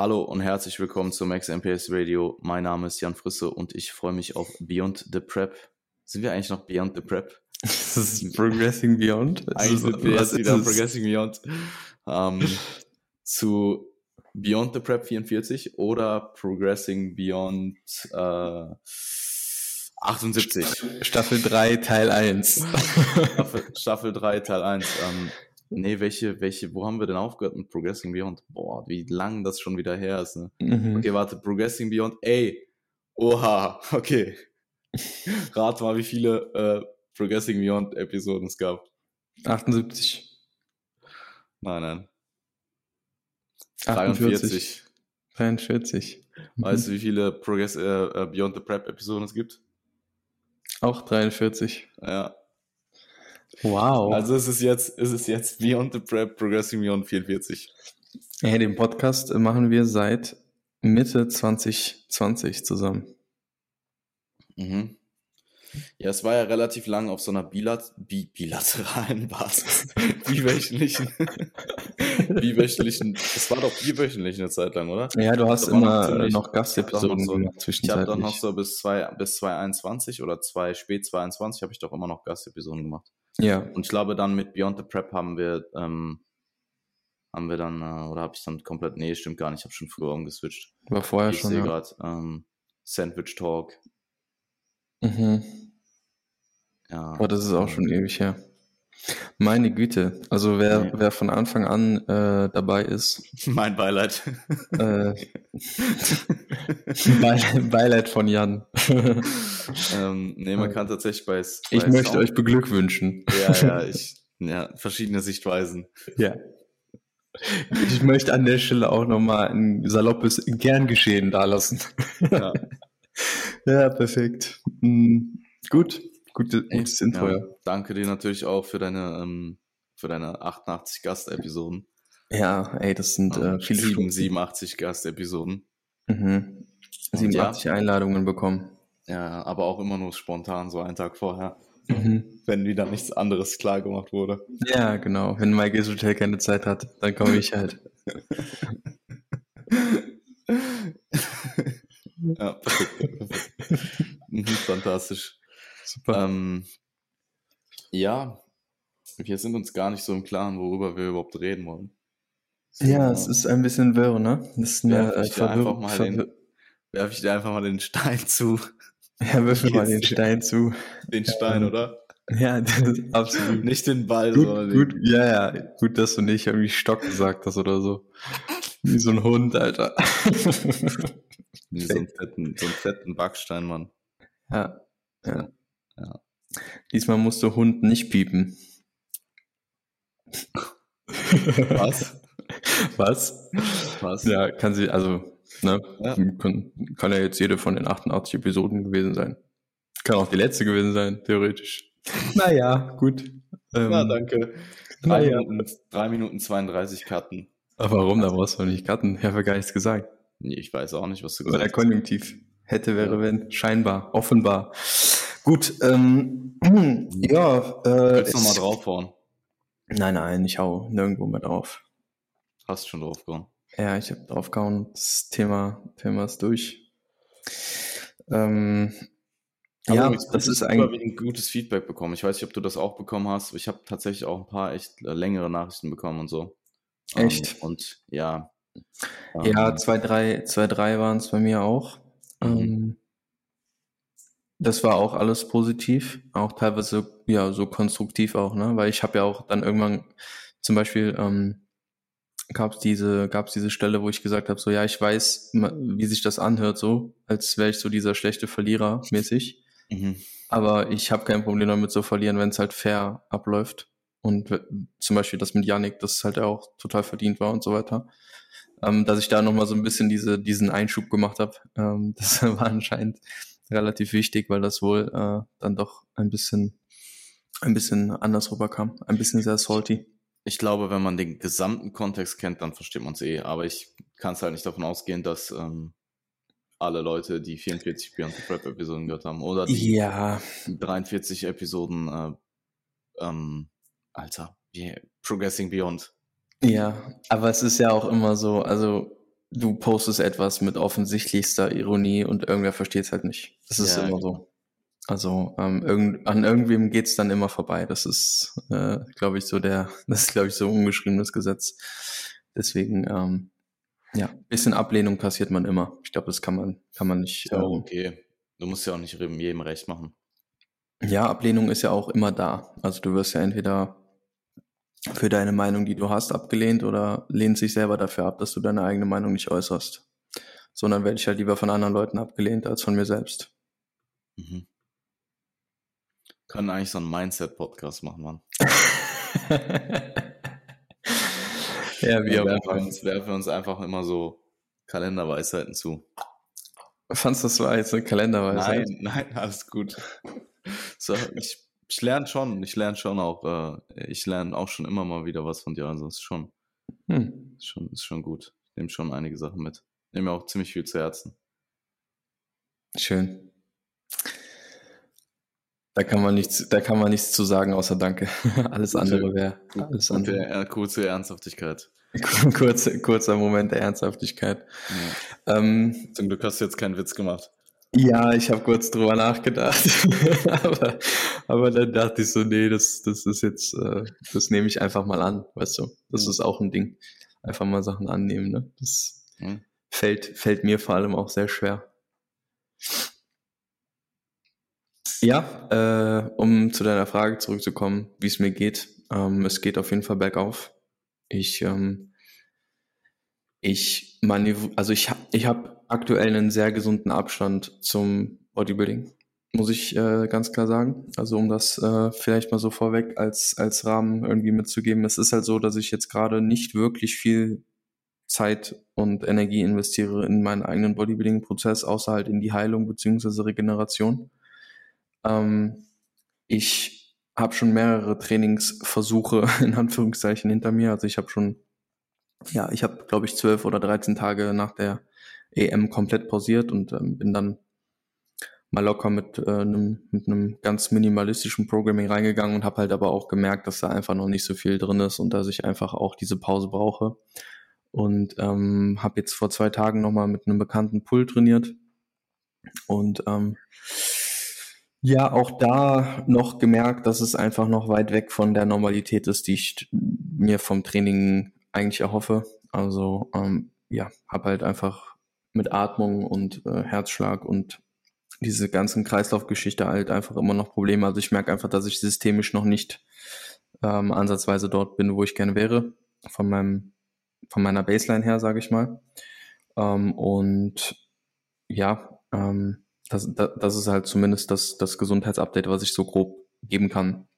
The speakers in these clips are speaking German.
Hallo und herzlich willkommen zu Max MPS Radio. Mein Name ist Jan Frisse und ich freue mich auf Beyond the Prep. Sind wir eigentlich noch Beyond the Prep? Das ist Progressing Beyond. Eigentlich sind wir jetzt wieder Progressing Beyond. Ähm, zu Beyond the Prep 44 oder Progressing Beyond äh, 78. Staffel 3, Teil 1. Staffel, Staffel 3, Teil 1. Ähm, nee, welche, welche, wo haben wir denn aufgehört mit Progressing Beyond? Boah, wie lang das schon wieder her ist. Ne? Mhm. Okay, warte, Progressing Beyond, ey, oha, okay. Rat mal, wie viele äh, Progressing Beyond Episoden es gab. 78. Nein, nein. 48. 43. Weißt du, wie viele Progress, äh, äh, Beyond the Prep Episoden es gibt? Auch 43. Ja. Wow. Also es ist jetzt, es ist jetzt Beyond the Prep Progressing Beyond 44. Hey, den Podcast machen wir seit Mitte 2020 zusammen. Mhm. Ja, es war ja relativ lang auf so einer bilat bi bilateralen Basis. biwöchentlichen. biwöchentlichen. Es war doch biwöchentlich eine Zeit lang, oder? Ja, du hast noch immer ziemlich- noch Gastepisoden so- Ich habe dann noch so bis, zwei, bis 2021 oder zwei, spät 22 habe ich doch immer noch Gastepisoden gemacht. Ja, Und ich glaube, dann mit Beyond the Prep haben wir, ähm, haben wir dann, äh, oder habe ich dann komplett, nee, stimmt gar nicht, ich habe schon früher umgeswitcht. war vorher ich schon. sehe Ja. gerade ähm, Sandwich Talk. Mhm. Ja. Aber das ist auch schon ewig her. Meine Güte. Also wer, Nee. wer von Anfang an äh, dabei ist, Mein Beileid. äh, Beileid, Beileid von Jan. ähm, nee, man kann tatsächlich bei, S- Ich bei möchte Sound- euch beglückwünschen. Ja, ja, ich, ja, verschiedene Sichtweisen. Ja. Ich möchte an der Stelle auch nochmal ein saloppes gern geschehen dalassen. Ja. Ja, perfekt. Mm, gut, gute, gutes Intro, ja. ja. Danke dir natürlich auch für deine, ähm, für deine 88 Gastepisoden. Ja, ey, das sind äh, Ähm, viele sieben, Stunden. 87 Gastepisoden. Mhm. Und 87 Einladungen bekommen. Ja, aber auch immer nur spontan, so einen Tag vorher. Mhm. Wenn wieder nichts anderes klar gemacht wurde. Ja, genau. Wenn Mike Hotel keine Zeit hat, dann komme ich halt. ja, perfekt. perfekt. Mhm, Fantastisch. Super. Ähm, ja, wir sind uns gar nicht so im Klaren, worüber wir überhaupt reden wollen. ja, es ist ein bisschen wirr, ne? Das ist Werf äh, ich dir einfach Verwirr mal Verwir den, werf ich dir einfach mal den Stein zu. Ja, wirf mir mal den Stein zu. Den Stein, Ähm, oder? Ja, das ist absolut. Nicht den Ball, Gut, sondern gut, den. ja, ja, gut, dass du nicht irgendwie Stock gesagt hast oder so. Wie so ein Hund, Alter. Nee, so, einen fetten, so einen fetten Backstein, Mann. ja, ja. Ja. Diesmal musst du Hund nicht piepen. Was? Was? Was? Ja, kann sie, also, ne, Ja. kann, kann ja jetzt jede von den 88 Episoden gewesen sein. Kann auch die letzte gewesen sein, theoretisch. Naja, gut. Ähm, Na, danke. Drei, ja. Minuten, drei Minuten 32 Cutten. Aber warum? Da brauchst du nicht cutten. Ich habe ja gar nichts gesagt. Nee, ich weiß auch nicht, was du gesagt hast. Konjunktiv. Hätte, wäre, wenn. Scheinbar. Offenbar. Gut, ähm, ja, äh, Willst du nochmal draufhauen? Nein, nein, ich hau nirgendwo mehr drauf. Hast schon draufgehauen. Ja, ich habe draufgehauen. Das Thema, Thema ist durch. Ähm, ja, das ist ein eigentlich, gutes Feedback bekommen. Ich weiß nicht, ob du das auch bekommen hast. Ich habe tatsächlich auch ein paar echt äh, längere Nachrichten bekommen und so. Echt? Ähm, und ja. ja, ähm, zwei, drei, zwei, drei waren es bei mir auch. Mhm. Das war auch alles positiv, auch teilweise ja so konstruktiv auch, ne? Weil ich habe ja auch dann irgendwann zum Beispiel ähm, gab es diese gab's diese Stelle, wo ich gesagt habe, so ja, ich weiß, wie sich das anhört, so als wäre ich so dieser schlechte Verlierer mäßig. mhm. Aber ich habe kein Problem damit zu verlieren, wenn es halt fair abläuft. Und zum Beispiel das mit Yannick, das halt auch total verdient war und so weiter. Ähm, dass ich da nochmal so ein bisschen diese, diesen Einschub gemacht habe, ähm, das war anscheinend relativ wichtig, weil das wohl äh, dann doch ein bisschen, ein bisschen anders rüberkam. Ein bisschen sehr salty. Ich glaube, wenn man den gesamten Kontext kennt, dann versteht man es eh. Aber ich kann es halt nicht davon ausgehen, dass ähm, alle Leute die 44 Beyond the Prep Episoden gehört haben oder die Ja, 43 Episoden, äh, ähm, Alter, wie, Progressing Beyond. ja, aber es ist ja auch immer so, also du postest etwas mit offensichtlichster Ironie und irgendwer versteht es halt nicht. Das ist Ja, immer so. Also ähm, irgend, an irgendwem geht's dann immer vorbei. Das ist, äh, glaube ich, so der, das ist, glaube ich, so ein ungeschriebenes Gesetz. Deswegen, ähm, ja, bisschen Ablehnung passiert man immer. Ich glaube, das kann man, kann man nicht. Auch ähm, okay. Du musst ja auch nicht jedem recht machen. Ja, Ablehnung ist ja auch immer da. Also du wirst ja entweder für deine Meinung, die du hast, abgelehnt oder lehnst dich selber dafür ab, dass du deine eigene Meinung nicht äußerst. Sondern werde ich halt lieber von anderen Leuten abgelehnt als von mir selbst. Mhm. Können eigentlich so einen Mindset-Podcast machen, Mann. ja, Wir auch werfen uns, werfen uns einfach immer so Kalenderweisheiten zu. Fandst du das war jetzt eine Kalenderweise? Nein, nein, alles gut. So, ich, ich lerne schon, ich lerne schon auch, äh, ich lerne auch schon immer mal wieder was von dir, also ist schon, Hm. ist schon, ist schon gut. Ich nehme schon einige Sachen mit. Nehme mir auch ziemlich viel zu Herzen. Schön. Da kann man nichts, da kann man nichts zu sagen außer Danke. Alles andere wäre alles andere. der kurze Ernsthaftigkeit. Kurzer, kurzer Moment der Ernsthaftigkeit. Ja. Ähm, Zum Glück hast du jetzt keinen Witz gemacht. Ja, ich habe kurz drüber nachgedacht, aber, aber dann dachte ich so, nee, das, das ist jetzt, äh, das nehme ich einfach mal an, weißt du. Das Mhm. ist auch ein Ding. Einfach mal Sachen annehmen, ne? Das Hm? fällt, fällt mir vor allem auch sehr schwer. Ja, äh, um zu deiner Frage zurückzukommen, wie es mir geht. Ähm, es geht auf jeden Fall bergauf. Ich, ähm, ich manöv also ich habe ich hab aktuell einen sehr gesunden Abstand zum Bodybuilding, muss ich äh, ganz klar sagen. Also um das äh, vielleicht mal so vorweg als, als Rahmen irgendwie mitzugeben. Es ist halt so, dass ich jetzt gerade nicht wirklich viel Zeit und Energie investiere in meinen eigenen Bodybuilding-Prozess, außer halt in die Heilung beziehungsweise Regeneration. Ähm, ich habe schon mehrere Trainingsversuche in Anführungszeichen hinter mir. Also ich habe schon, ja, ich habe, glaube ich, zwölf oder 13 Tage nach der EM komplett pausiert und ähm, bin dann mal locker mit äh, einem mit ganz minimalistischen Programming reingegangen und habe halt aber auch gemerkt, dass da einfach noch nicht so viel drin ist und dass ich einfach auch diese Pause brauche. Und ähm, habe jetzt vor zwei Tagen nochmal mit einem bekannten Pull trainiert. Und ähm, ja, auch da noch gemerkt, dass es einfach noch weit weg von der Normalität ist, die ich mir vom Training eigentlich erhoffe. Also ähm, ja, habe halt einfach mit Atmung und äh, Herzschlag und diese ganzen Kreislaufgeschichte halt einfach immer noch Probleme. Also ich merke einfach, dass ich systemisch noch nicht ähm, ansatzweise dort bin, wo ich gerne wäre, von meinem, von meiner Baseline her, sage ich mal. Ähm, und ja, ähm, das, das, das ist halt zumindest das, das Gesundheitsupdate, was ich so grob geben kann.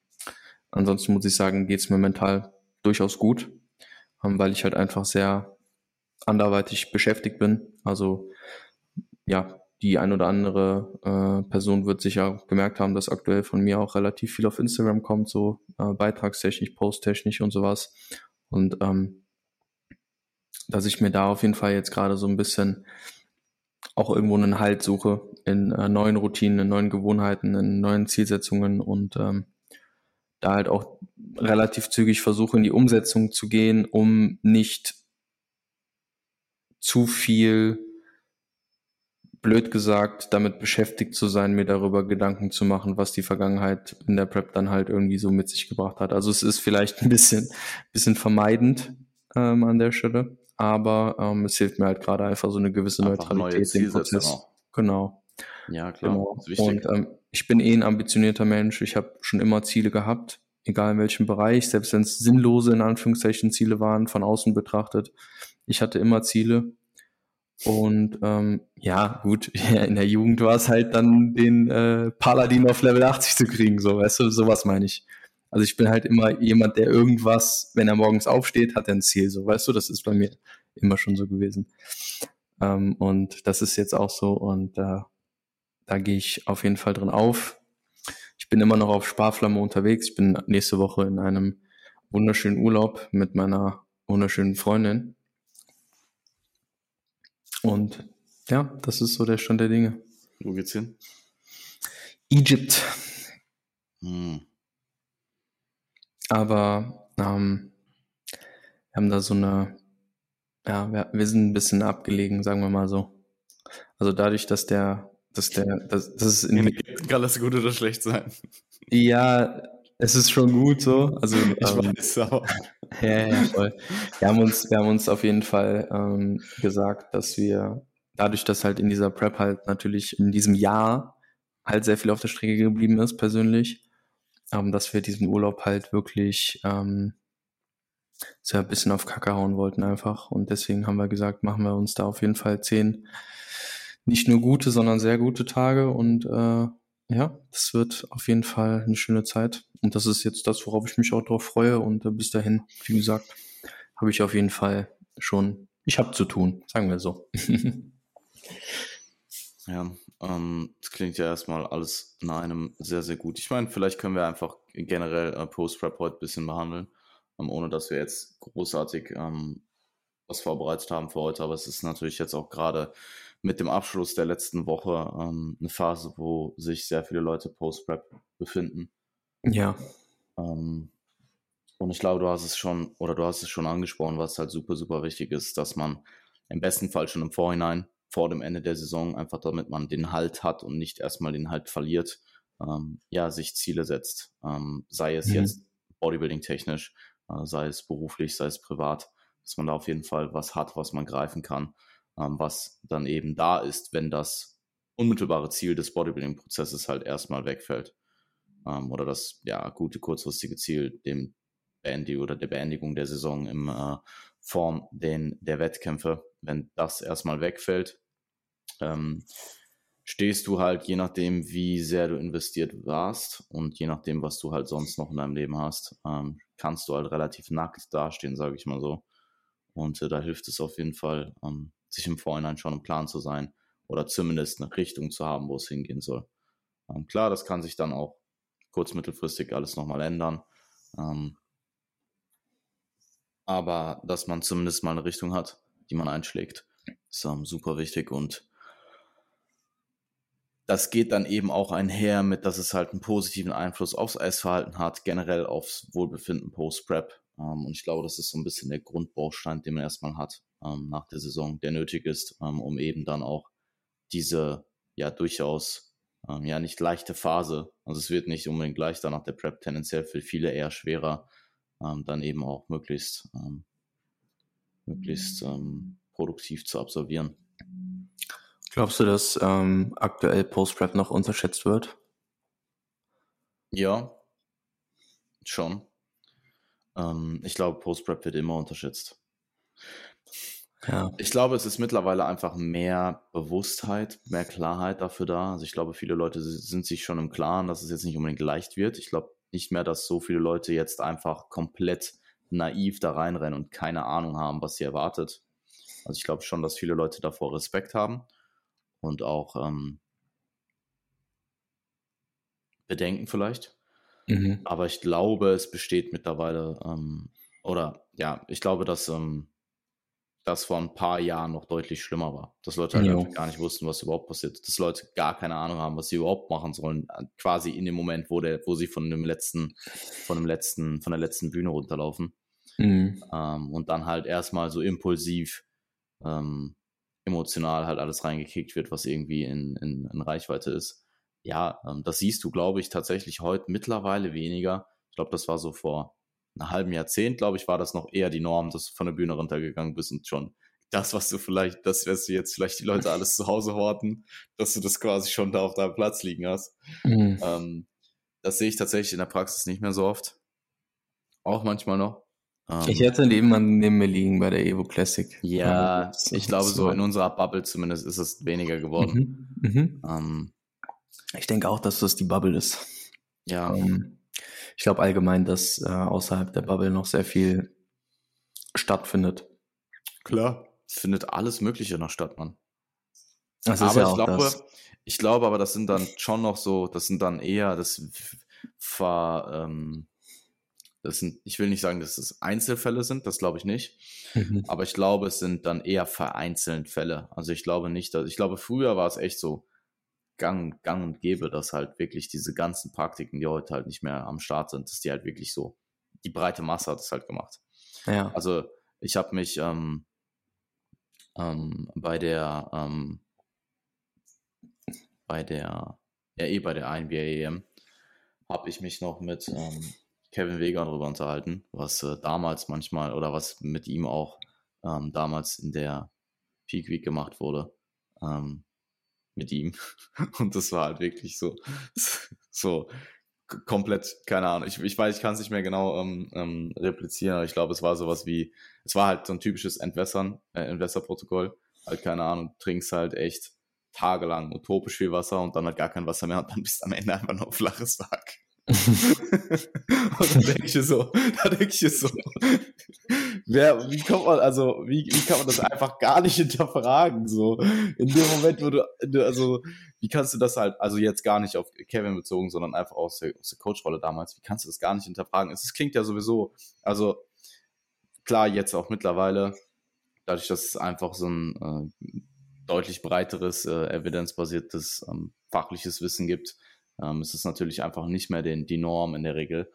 Ansonsten muss ich sagen, geht's mir mental durchaus gut, ähm, weil ich halt einfach sehr anderweitig beschäftigt bin. Also ja, die ein oder andere äh, Person wird sicher gemerkt haben, dass aktuell von mir auch relativ viel auf Instagram kommt, so äh, beitragstechnisch, posttechnisch und sowas. Und ähm, dass ich mir da auf jeden Fall jetzt gerade so ein bisschen auch irgendwo einen Halt suche in äh, neuen Routinen, in neuen Gewohnheiten, in neuen Zielsetzungen und ähm, da halt auch relativ zügig versuche in die Umsetzung zu gehen, um nicht zu viel blöd gesagt, damit beschäftigt zu sein, mir darüber Gedanken zu machen, was die Vergangenheit in der Prep dann halt irgendwie so mit sich gebracht hat. Also es ist vielleicht ein bisschen, bisschen vermeidend ähm, an der Stelle, aber ähm, es hilft mir halt gerade einfach so eine gewisse Einfach Neutralität im Prozess. auch. Genau, Ja, klar. genau. Und ähm, ich bin eh ein ambitionierter Mensch. Ich habe schon immer Ziele gehabt, egal in welchem Bereich, selbst wenn es sinnlose in Anführungszeichen Ziele waren, von außen betrachtet. Ich hatte immer Ziele und ähm, ja, gut, in der Jugend war es halt dann den äh, Paladin auf Level 80 zu kriegen, so, weißt du, sowas meine ich. Also ich bin halt immer jemand, der irgendwas, wenn er morgens aufsteht, hat er ein Ziel, so, weißt du, das ist bei mir immer schon so gewesen. Ähm, und das ist jetzt auch so und äh, da gehe ich auf jeden Fall drin auf. Ich bin immer noch auf Sparflamme unterwegs. Ich bin nächste Woche in einem wunderschönen Urlaub mit meiner wunderschönen Freundin. Und ja, das ist so der Stand der Dinge. Wo geht's hin? Egypt. Hm. Aber ähm, wir haben da so eine ja, wir, wir sind ein bisschen abgelegen, sagen wir mal so. Also dadurch, dass der, dass der, dass, dass es in Kann das gut oder schlecht sein? Ja, es ist schon gut so. Also Ich ähm, weiß, aber. Ja, ja, voll. Wir haben uns, wir haben uns auf jeden Fall ähm, gesagt, dass wir dadurch, dass halt in dieser Prep halt natürlich in diesem Jahr halt sehr viel auf der Strecke geblieben ist, persönlich, ähm, dass wir diesen Urlaub halt wirklich ähm, so ein bisschen auf Kacke hauen wollten einfach. Und deswegen haben wir gesagt, machen wir uns da auf jeden Fall zehn nicht nur gute, sondern sehr gute Tage und äh, ja, das wird auf jeden Fall eine schöne Zeit. Und das ist jetzt das, worauf ich mich auch drauf freue. Und äh, bis dahin, wie gesagt, habe ich auf jeden Fall schon, ich habe zu tun, sagen wir so. Ja, ähm, das klingt ja erstmal alles nach einem sehr, sehr gut. Ich meine, vielleicht können wir einfach generell äh, Post-Prep heute ein bisschen behandeln, ähm, ohne dass wir jetzt großartig ähm, was vorbereitet haben für heute. Aber es ist natürlich jetzt auch gerade mit dem Abschluss der letzten Woche ähm, eine Phase, wo sich sehr viele Leute Post-Prep befinden. ja, Ähm, und ich glaube, du hast es schon, oder du hast es schon angesprochen, was halt super, super wichtig ist, dass man im besten Fall schon im Vorhinein, vor dem Ende der Saison, einfach damit man den Halt hat und nicht erstmal den Halt verliert, ähm, ja, sich Ziele setzt. Ähm, sei es Mhm. jetzt Bodybuilding-technisch, äh, sei es beruflich, sei es privat, dass man da auf jeden Fall was hat, was man greifen kann, was dann eben da ist, wenn das unmittelbare Ziel des Bodybuilding-Prozesses halt erstmal wegfällt ähm, oder das ja gute kurzfristige Ziel dem Beendigung oder der Beendigung der Saison im äh, Form den, der Wettkämpfe, wenn das erstmal wegfällt, ähm, stehst du halt je nachdem, wie sehr du investiert warst und je nachdem, was du halt sonst noch in deinem Leben hast, ähm, kannst du halt relativ nackt dastehen, sage ich mal so. Und äh, da hilft es auf jeden Fall, ähm, sich im Vorhinein schon im Plan zu sein oder zumindest eine Richtung zu haben, wo es hingehen soll. Ähm, klar, das kann sich dann auch kurz-, mittelfristig alles nochmal ändern. Ähm, aber dass man zumindest mal eine Richtung hat, die man einschlägt, ist ähm, super wichtig und das geht dann eben auch einher mit, dass es halt einen positiven Einfluss aufs Essverhalten hat, generell aufs Wohlbefinden post-Prep. Ähm, und ich glaube, das ist so ein bisschen der Grundbaustein, den man erstmal hat ähm, nach der Saison, der nötig ist, ähm, um eben dann auch diese ja durchaus ähm, ja nicht leichte Phase, also es wird nicht unbedingt leichter nach der Prep, tendenziell für viele eher schwerer, ähm, dann eben auch möglichst, ähm, möglichst ähm, produktiv zu absolvieren. Glaubst du, dass aktuell Post-Prep noch unterschätzt wird? Ja, schon. Ich glaube, Post-Prep wird immer unterschätzt. Ja. Ich glaube, es ist mittlerweile einfach mehr Bewusstheit, mehr Klarheit dafür da. Also ich glaube, viele Leute sind sich schon im Klaren, dass es jetzt nicht unbedingt leicht wird. Ich glaube nicht mehr, dass so viele Leute jetzt einfach komplett naiv da reinrennen und keine Ahnung haben, was sie erwartet. Also ich glaube schon, dass viele Leute davor Respekt haben und auch ähm, Bedenken vielleicht. Mhm. Aber ich glaube, es besteht mittlerweile, ähm, oder ja, ich glaube, dass ähm, das vor ein paar Jahren noch deutlich schlimmer war. Dass Leute halt einfach gar nicht wussten, was überhaupt passiert. Dass Leute gar keine Ahnung haben, was sie überhaupt machen sollen. äh, Quasi in dem Moment, wo, der, wo sie von dem letzten, von dem letzten, von der letzten Bühne runterlaufen. Mhm. Ähm, und dann halt erstmal so impulsiv, ähm, emotional halt alles reingekickt wird, was irgendwie in, in, in Reichweite ist. Ja, ähm, das siehst du, glaube ich, tatsächlich heute mittlerweile weniger. Ich glaube, das war so vor einem halben Jahrzehnt, glaube ich, war das noch eher die Norm, dass du von der Bühne runtergegangen bist und schon das, was du vielleicht, das, was du jetzt vielleicht die Leute alles zu Hause horten, dass du das quasi schon da auf deinem Platz liegen hast. Mhm. Ähm, das sehe ich tatsächlich in der Praxis nicht mehr so oft. Auch manchmal noch. Ähm, Ich hätte jemanden neben mir liegen bei der Evo Classic. ja, das- ich glaube, so in unserer Bubble zumindest ist es weniger geworden. Mhm. Mhm. Ähm, Ich denke auch, dass das die Bubble ist. ja, Ähm, ich glaube allgemein, dass äh, außerhalb der Bubble noch sehr viel stattfindet. klar. Es findet alles Mögliche noch statt, Mann. Das ist aber ja ich auch glaube, das. ich glaube aber, das sind dann schon noch so, das sind dann eher, das ver, ähm, das sind, ich will nicht sagen, dass es Einzelfälle sind, das glaube ich nicht. Mhm. Aber ich glaube, es sind dann eher vereinzelt Fälle. Also ich glaube nicht, dass, ich glaube, früher war es echt so gang, gang und gäbe, dass halt wirklich diese ganzen Praktiken, die heute halt nicht mehr am Start sind, dass die halt wirklich so, die breite Masse hat es halt gemacht. Ja. Also ich habe mich, ähm, ähm, bei der, ähm, bei der, ja eh bei der NBA EM, habe ich mich noch mit ähm, Kevin Weger darüber unterhalten, was äh, damals manchmal oder was mit ihm auch ähm, damals in der Peak Week gemacht wurde. Ähm, mit ihm. Und das war halt wirklich so, so komplett, keine Ahnung. Ich, ich weiß, ich kann es nicht mehr genau ähm, ähm, replizieren, aber ich glaube, es war sowas wie, es war halt so ein typisches Entwässern, äh, Entwässerprotokoll. Halt, keine Ahnung, trinkst halt echt tagelang utopisch viel Wasser und dann halt gar kein Wasser mehr und dann bist du am Ende einfach nur flaches Sack. und dann denke ich so, da denke ich so, wer, wie kommt man, also, wie, wie kann man das einfach gar nicht hinterfragen, so, in dem Moment, wo du, also, wie kannst du das halt, also jetzt gar nicht auf Kevin bezogen, sondern einfach aus der, aus der Coach-Rolle damals, wie kannst du das gar nicht hinterfragen? Es, klingt ja sowieso, also, klar, jetzt auch mittlerweile, dadurch, dass es einfach so ein äh, deutlich breiteres, äh, evidenzbasiertes, ähm, fachliches Wissen gibt, ähm, es ist natürlich einfach nicht mehr den, die Norm in der Regel.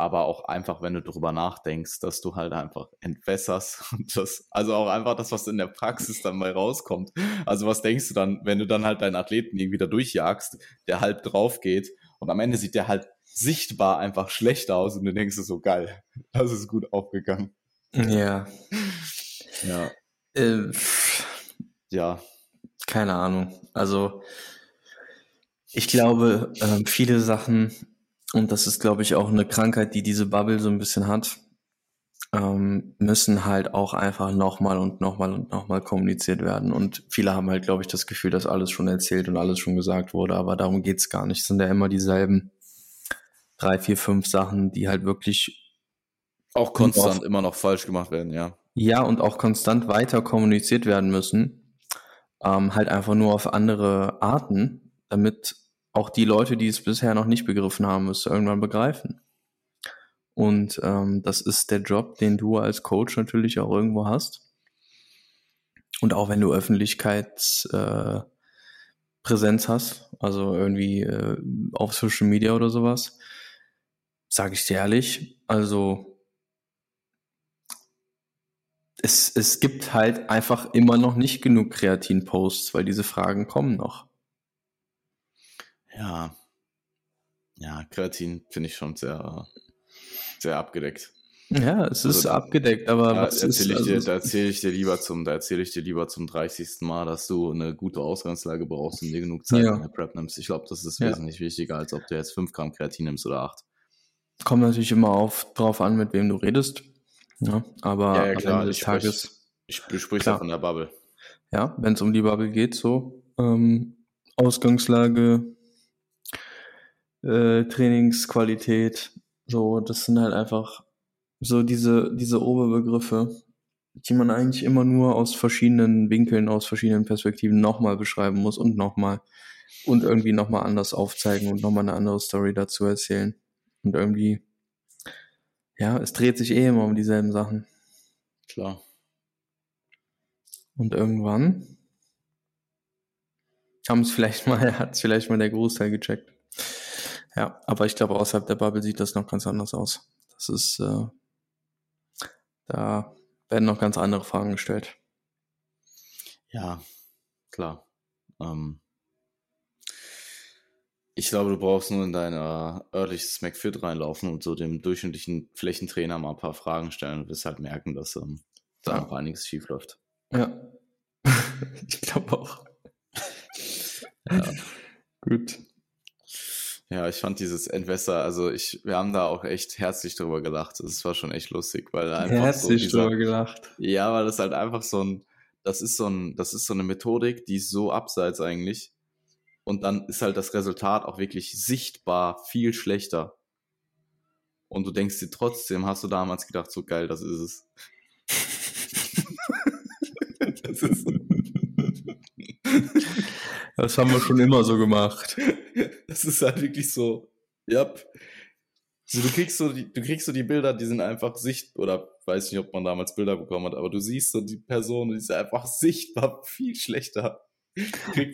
Aber auch einfach, wenn du darüber nachdenkst, dass du halt einfach entwässerst und das, also auch einfach das, was in der Praxis dann mal rauskommt. Also was denkst du dann, wenn du dann halt deinen Athleten irgendwie da durchjagst, der halb drauf geht und am Ende sieht der halt sichtbar einfach schlechter aus und du denkst so geil, das ist gut aufgegangen. Ja. Ja. Äh, Ja. keine Ahnung. Also ich glaube, ähm, viele Sachen, und das ist, glaube ich, auch eine Krankheit, die diese Bubble so ein bisschen hat, ähm, müssen halt auch einfach nochmal und nochmal und nochmal kommuniziert werden. Und viele haben halt, glaube ich, das Gefühl, dass alles schon erzählt und alles schon gesagt wurde, aber darum geht's gar nicht. Es sind ja immer dieselben drei, vier, fünf Sachen, die halt wirklich Auch konstant immer noch falsch gemacht werden, ja. ja und auch konstant weiter kommuniziert werden müssen. Ähm, halt einfach nur auf andere Arten, damit auch die Leute, die es bisher noch nicht begriffen haben, es irgendwann begreifen. Und ähm, das ist der Job, den du als Coach natürlich auch irgendwo hast. Und auch wenn du Öffentlichkeitspräsenz äh, hast, also irgendwie äh, auf Social Media oder sowas, sage ich dir ehrlich, also es, es gibt halt einfach immer noch nicht genug Kreatin-Posts, weil diese Fragen kommen noch. Ja. Ja, Kreatin finde ich schon sehr, sehr abgedeckt. Ja, es ist Also, abgedeckt, aber Da was ist, erzähle ich, dir, also, da erzähl ich dir lieber zum, da erzähle ich dir lieber zum 30. Mal, dass du eine gute Ausgangslage brauchst und dir genug Zeit Ja. in der Prep nimmst. Ich glaube, das ist Ja. wesentlich wichtiger, als ob du jetzt 5 Gramm Kreatin nimmst oder 8. kommt natürlich immer auf, drauf an, mit wem du redest. Ja, aber Ja, ja, am klar, Ende des ich Tages, Ich, du sprichst ja von der Bubble. ja, wenn es um die Bubble geht, so ähm, Ausgangslage, äh, Trainingsqualität, so, das sind halt einfach so diese, diese Oberbegriffe, die man eigentlich immer nur aus verschiedenen Winkeln, aus verschiedenen Perspektiven nochmal beschreiben muss und nochmal und irgendwie nochmal anders aufzeigen und nochmal eine andere Story dazu erzählen. Und irgendwie, ja, es dreht sich eh immer um dieselben Sachen. Klar. Und irgendwann haben es vielleicht mal, hat es vielleicht mal der Großteil gecheckt. Ja, aber ich glaube, außerhalb der Bubble sieht das noch ganz anders aus. Das ist, äh, da werden noch ganz andere Fragen gestellt. Ja, klar. Ähm, ich glaube, du brauchst nur in dein äh, örtliches McFit reinlaufen und so dem durchschnittlichen Flächentrainer mal ein paar Fragen stellen und wirst halt merken, dass ähm, da Ja. noch einiges schief läuft. Ja. ich glaube auch. Ja. Gut. Ja, ich fand dieses Entwässer, also ich, wir haben da auch echt herzlich drüber gelacht. Das war schon echt lustig, weil einfach so Herzlich dieser, drüber gelacht. ja, weil das halt einfach so ein, das ist so ein, das ist so eine Methodik, die ist so abseits eigentlich. Und dann ist halt das Resultat auch wirklich sichtbar viel schlechter. Und du denkst dir trotzdem, hast du damals gedacht, so geil, das ist es. das ist, Das haben wir schon immer so gemacht. das ist halt wirklich so, ja. So, du kriegst so die, du kriegst so die Bilder, die sind einfach sicht oder weiß nicht, ob man damals Bilder bekommen hat, aber du siehst so die Person, die ist einfach sichtbar viel schlechter. Ja,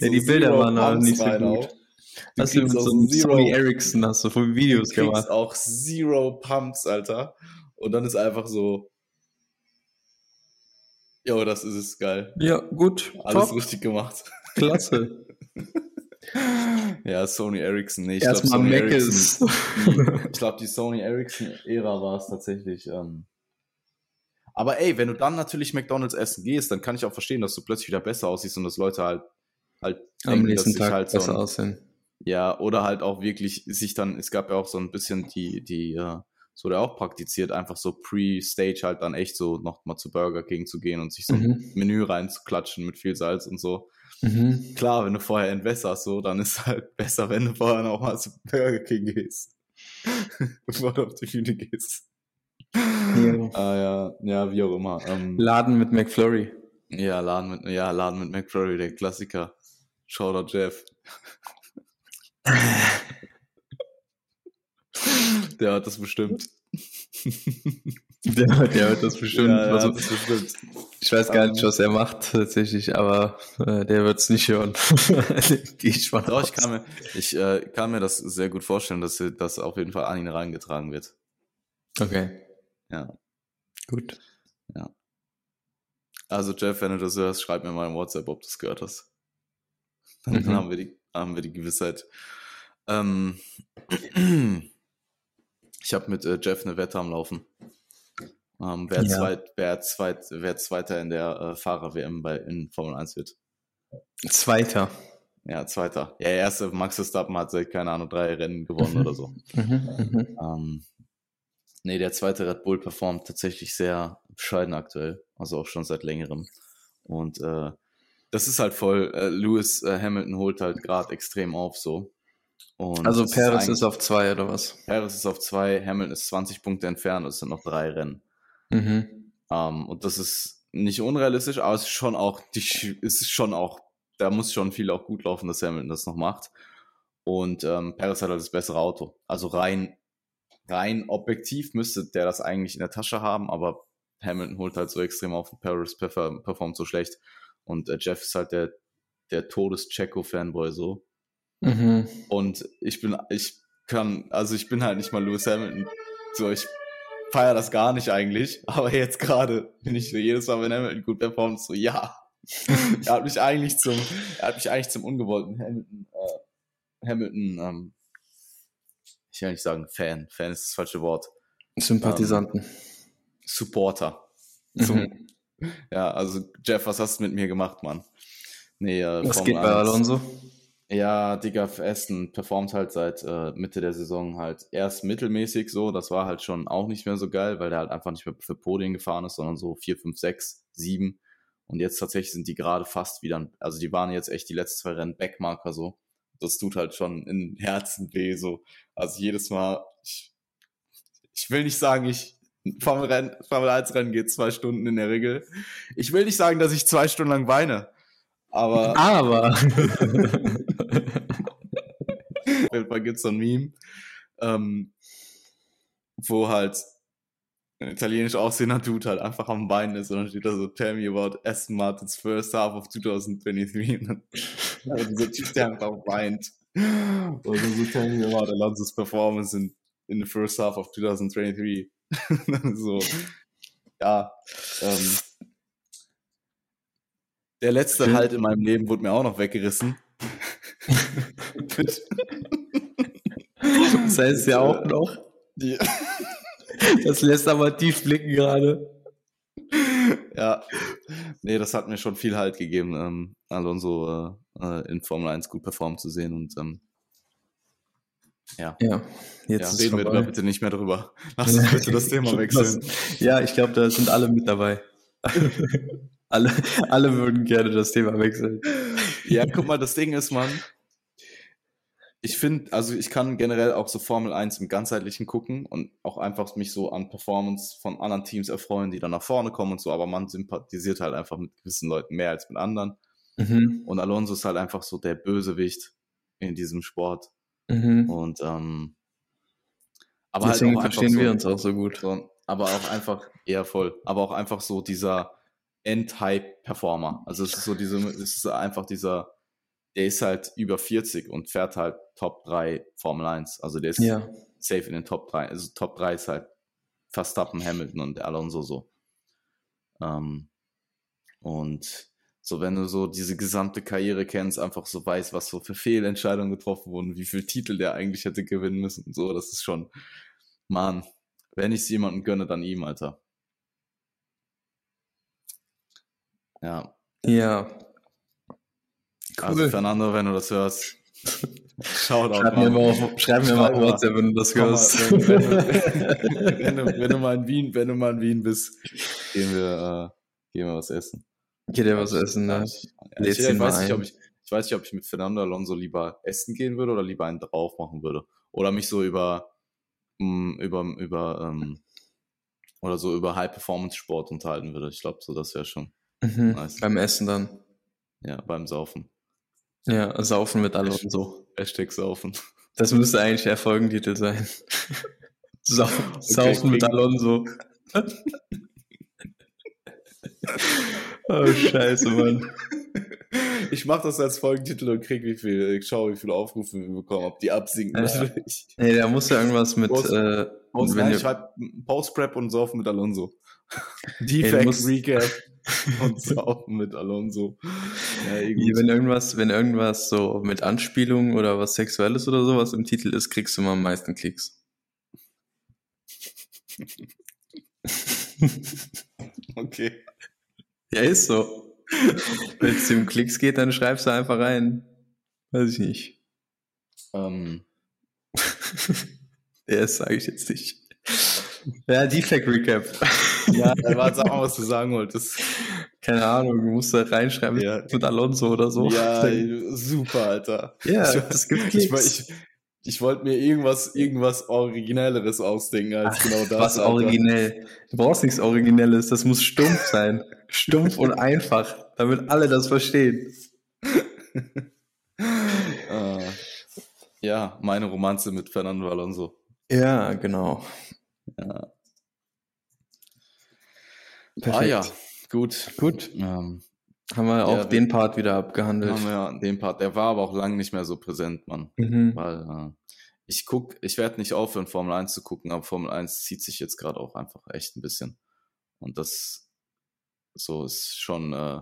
die Bilder waren aber nicht so gut. Du Hast du mit so einem Zero- Sony Ericsson hast du von Videos du kriegst gemacht. auch Zero Pumps, Alter. Und dann ist einfach so, Jo, das ist es geil. Ja, gut. Alles top. richtig gemacht. Klasse. Ja, Sony Ericsson. Nee, ich Erstmal Sony. Ericsson- Ich glaube, die Sony Ericsson-Ära war es tatsächlich. Ähm. Aber ey, wenn du dann natürlich McDonalds essen gehst, dann kann ich auch verstehen, dass du plötzlich wieder besser aussiehst und dass Leute halt halt Am nächsten sich Tag halt so besser ein- aussehen. Ja, oder halt auch wirklich sich dann, es gab ja auch so ein bisschen die, die, äh, so der auch praktiziert, einfach so pre-Stage halt dann echt so noch mal zu Burger King zu gehen und sich so ein Mhm. Menü reinzuklatschen mit viel Salz und so. Mhm. Klar, wenn du vorher entwässerst, so, dann ist halt besser, wenn du vorher noch mal zu Burger King gehst. Bevor du auf die Bühne gehst. Ja. Ah ja, ja, wie auch immer. Ähm, Laden mit McFlurry. ja, Laden mit, ja, Laden mit McFlurry, der Klassiker. Shoutout Jeff. Der hat das bestimmt. Der, der wird das bestimmt. Ja, also, das bestimmt. ich weiß gar nicht, Ähm, was er macht tatsächlich, aber äh, der wird es nicht hören. Gehe ich mal Doch, ich kann mir, ich, äh, kann mir das sehr gut vorstellen, dass das auf jeden Fall an ihn reingetragen wird. Okay. Ja. Gut. Also Jeff, wenn du das hörst, schreib mir mal in WhatsApp, ob du es gehört hast. Dann Mhm. haben, wir die, haben wir die Gewissheit. Ähm, ich habe mit äh, Jeff eine Wette am Laufen. Ähm, wer, Ja. zweit, wer, zweit, wer Zweiter in der äh, Fahrer-WM bei in Formel 1 wird. Zweiter. Ja, Zweiter. Ja, der erste Max Verstappen hat seit, keine Ahnung, drei Rennen gewonnen oder so. Mhm, mhm. Ähm, nee, der zweite Red Bull performt tatsächlich sehr bescheiden aktuell, also auch schon seit längerem. Und äh, das ist halt voll, äh, Lewis äh, Hamilton holt halt gerade extrem auf so. Und Also Perez eigentlich- ist auf zwei oder was? Perez ist auf zwei, Hamilton ist 20 Punkte entfernt, es sind noch drei Rennen. Mhm. Ähm, und das ist nicht unrealistisch, aber es ist schon auch, die, es ist schon auch, da muss schon viel auch gut laufen, dass Hamilton das noch macht. Und ähm, Perez hat halt das bessere Auto. Also rein, rein objektiv müsste der das eigentlich in der Tasche haben, aber Hamilton holt halt so extrem auf und perform, performt so schlecht. Und äh, Jeff ist halt der, der Todes-Checo-Fanboy so. Mhm. Und ich bin, ich kann, also ich bin halt nicht mal Lewis Hamilton. So, ich feiere das gar nicht eigentlich. Aber jetzt gerade bin ich so jedes Mal, wenn Hamilton gut performt, so, ja. er hat mich eigentlich zum, er hat mich eigentlich zum ungewollten Hamilton, äh, Hamilton, ähm, ich will nicht sagen Fan. Fan ist das falsche Wort. Sympathisanten. Supporter. Zum, Mhm. Ja, also Jeff, was hast du mit mir gemacht, Mann? Nee, äh, Was Formel geht bei 1. Alonso? Ja, Digga, Aston performt halt seit äh, Mitte der Saison halt erst mittelmäßig so. Das war halt schon auch nicht mehr so geil, weil der halt einfach nicht mehr für Podien gefahren ist, sondern so 4, 5, 6, 7. Und jetzt tatsächlich sind die gerade fast wieder, also die waren jetzt echt die letzten zwei Rennen Backmarker so. Das tut halt schon in Herzen weh so. Also jedes Mal, ich, ich will nicht sagen, ich Formel, Rennen, Formel 1 Rennen geht zwei Stunden in der Regel. Ich will nicht sagen, dass ich zwei Stunden lang weine. Aber Aber. auf jeden Fall gibt es so ein Meme, ähm, wo halt ein italienisch aussehender Dude halt einfach am Weinen ist und dann steht da so, tell me about Aston Martin's first half of 2023. Und dann, also dieser Typ, der einfach weint. Und so, tell me about Alonso's performance in, in the first half of 2023. Und dann so, ja, ähm, der letzte. Halt in meinem Leben wurde mir auch noch weggerissen. Das heißt ja auch noch. Das lässt aber tief blicken gerade. ja, nee, das hat mir schon viel Halt gegeben, ähm, Alonso äh, äh, in Formel 1 gut performt zu sehen und ähm, ja. Ja, jetzt ja, reden wir da bitte nicht mehr drüber. Lass uns bitte das Thema wechseln. Ja, ich glaube, da sind alle mit dabei. alle, alle würden gerne das Thema wechseln. Ja, guck mal, das Ding ist, man, ich finde, also ich kann generell auch so Formel 1 im ganzheitlichen gucken und auch einfach mich so an Performance von anderen Teams erfreuen, die dann nach vorne kommen und so, aber man sympathisiert halt einfach mit gewissen Leuten mehr als mit anderen. Mhm. Und Alonso ist halt einfach so der Bösewicht in diesem Sport. Mhm. Und ähm, aber Deswegen halt auch verstehen so, wir uns auch so gut. so, aber auch einfach, eher voll, aber auch einfach so dieser End-Hype-Performer. Also es ist so diese, es ist einfach dieser, der ist halt über 40 und fährt halt Top 3 Formel 1. Also der ist Ja. safe in den Top 3. Also Top 3 ist halt Verstappen, Hamilton und Alonso so. Ähm, Und so, wenn du so diese gesamte Karriere kennst, einfach so weißt, was so für Fehlentscheidungen getroffen wurden, wie viel Titel der eigentlich hätte gewinnen müssen und so, das ist schon, Mann, wenn ich es jemandem gönne, dann ihm, Alter. Ja. Ja. Cool. Also Fernando, wenn du das hörst, Shoutout. Schreib mir mal auf, schreib mir mal WhatsApp, wenn du das hörst. Wenn, wenn, du, wenn, du, wenn, du, mal in Wien, wenn du mal in Wien bist, gehen wir, äh, gehen wir was essen. Geht ja was essen, ne? Ja, ich, ich, weiß nicht, ob ich, ich weiß nicht, ob ich mit Fernando Alonso lieber essen gehen würde oder lieber einen drauf machen würde. Oder mich so über, mm, über, über, ähm, oder so über High-Performance-Sport unterhalten würde. Ich glaube, so das wäre schon. Mhm, nice. Beim Essen dann. Ja, beim Saufen. Ja, Saufen mit Alonso. Hashtag Saufen. Das müsste eigentlich der Folgentitel sein. Sau okay, Saufen mit Alonso. oh, scheiße, Mann. Ich mach das als Folgentitel und krieg wie viel, ich schaue, wie viele Aufrufe wir bekommen, ob die absinken natürlich. Nee, da muss ja irgendwas mit, Post, äh, Post, wenn nein, schreib Post-Prep und Saufen mit Alonso. Defect Recap und Saufen mit Alonso. Ja, wenn irgendwas, wenn irgendwas so mit Anspielung oder was Sexuelles oder sowas im Titel ist, kriegst du mal am meisten Klicks. okay. Ja, ist so. Wenn es um Klicks geht, dann schreibst du einfach rein. Weiß ich nicht. Ähm. ja, das sage ich jetzt nicht. Ja, Defect Recap. Ja, warte, sag mal, was du sagen wolltest. Keine Ahnung, du musst da reinschreiben ja. mit Alonso oder so. Ja, super, Alter. Ja, ich, das gibt Klicks. Ich, ich, ich wollte mir irgendwas, irgendwas Originelleres ausdenken als Ach, genau das. Was Alter. originell? Du brauchst nichts Originelles, das muss stumpf sein. stumpf und einfach, damit alle das verstehen. uh, ja, meine Romanze mit Fernando Alonso. Ja, genau. Ja. Perfekt. Ah ja, gut. Gut. Ähm, haben wir auch ja, den Part wieder abgehandelt. Haben wir den Part. Der war aber auch lange nicht mehr so präsent, Mann. Mhm. Weil äh, ich guck, ich werde nicht aufhören, Formel 1 zu gucken, aber Formel 1 zieht sich jetzt gerade auch einfach echt ein bisschen. Und das so ist schon, äh,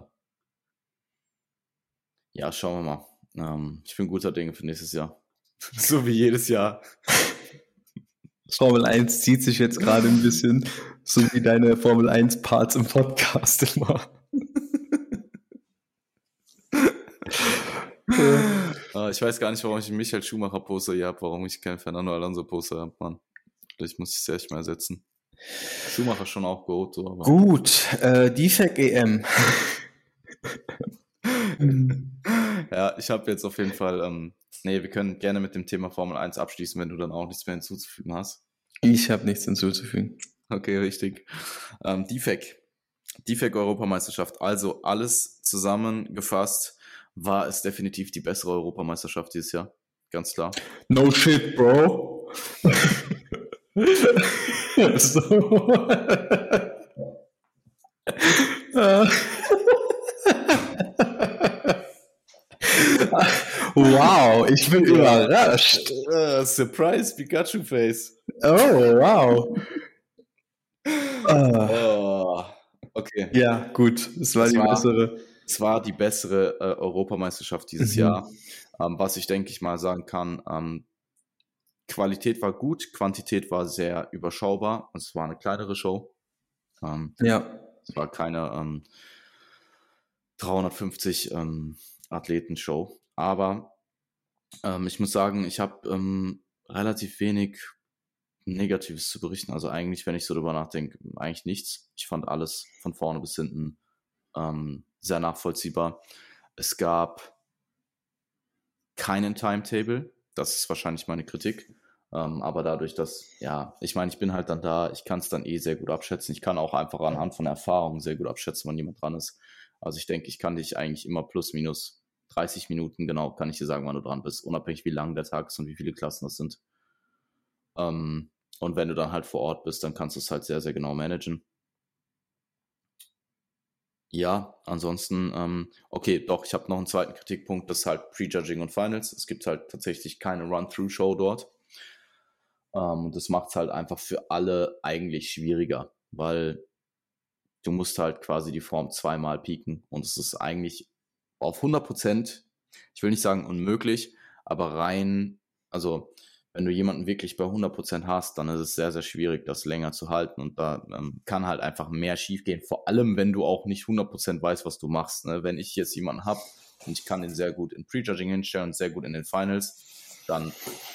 ja, schauen wir mal. Ähm, ich bin guter Dinge für nächstes Jahr. so wie jedes Jahr. Formel 1 zieht sich jetzt gerade ein bisschen, so wie deine Formel 1 Parts im Podcast immer. uh, ich weiß gar nicht, warum ich einen Michael Schumacher Poster hier habe, warum ich keinen Fernando Alonso Poster habe, Mann. Vielleicht muss ich es echt mal ersetzen. Schumacher schon auch gut, so, aber. Gut, äh, Defect EM. ja, ich habe jetzt auf jeden Fall, ähm, nee, wir können gerne mit dem Thema Formel 1 abschließen, wenn du dann auch nichts mehr hinzuzufügen hast. Ich habe nichts hinzuzufügen. Okay, richtig. Ähm, Defect. Defect Europameisterschaft. Also alles zusammengefasst war es definitiv die bessere Europameisterschaft dieses Jahr. Ganz klar. No shit, Bro. so. wow, ich bin überrascht. Uh, surprise Pikachu Face. Oh, wow. Oh, okay. Ja, gut. Es war das die war, bessere. Es war die bessere äh, Europameisterschaft dieses mhm. Jahr. Ähm, was ich denke ich mal sagen kann, ähm, Qualität war gut, Quantität war sehr überschaubar. Es war eine kleinere Show. Ähm, ja. Es war keine 350 ähm, ähm, Athleten-Show. Aber ähm, ich muss sagen, ich habe relativ wenig Negatives zu berichten. Also eigentlich, wenn ich so drüber nachdenke, eigentlich nichts. Ich fand alles von vorne bis hinten ähm, sehr nachvollziehbar. Es gab keinen Timetable. Das ist wahrscheinlich meine Kritik. Ähm, aber dadurch, dass, ja, ich meine, ich bin halt dann da, ich kann es dann eh sehr gut abschätzen. Ich kann auch einfach anhand von Erfahrungen sehr gut abschätzen, wann jemand dran ist. Also ich denke, ich kann dich eigentlich immer plus minus 30 Minuten genau, kann ich dir sagen, wann du dran bist, unabhängig wie lang der Tag ist und wie viele Klassen das sind. Ähm, und wenn du dann halt vor Ort bist, dann kannst du es halt sehr, sehr genau managen. Ja, ansonsten, ähm, okay, doch, ich habe noch einen zweiten Kritikpunkt, das ist halt Prejudging und Finals. Es gibt halt tatsächlich keine Run-Through-Show dort. Ähm, und das macht es halt einfach für alle eigentlich schwieriger, weil du musst halt quasi die Form zweimal pieken und es ist eigentlich auf 100 Prozent, ich will nicht sagen unmöglich, aber rein, also wenn du jemanden wirklich bei 100 Prozent hast, dann ist es sehr, sehr schwierig, das länger zu halten und da ähm, kann halt einfach mehr schiefgehen, vor allem wenn du auch nicht 100 Prozent weißt, was du machst. Ne? Wenn ich jetzt jemanden habe und ich kann den sehr gut in Prejudging hinstellen und sehr gut in den Finals, dann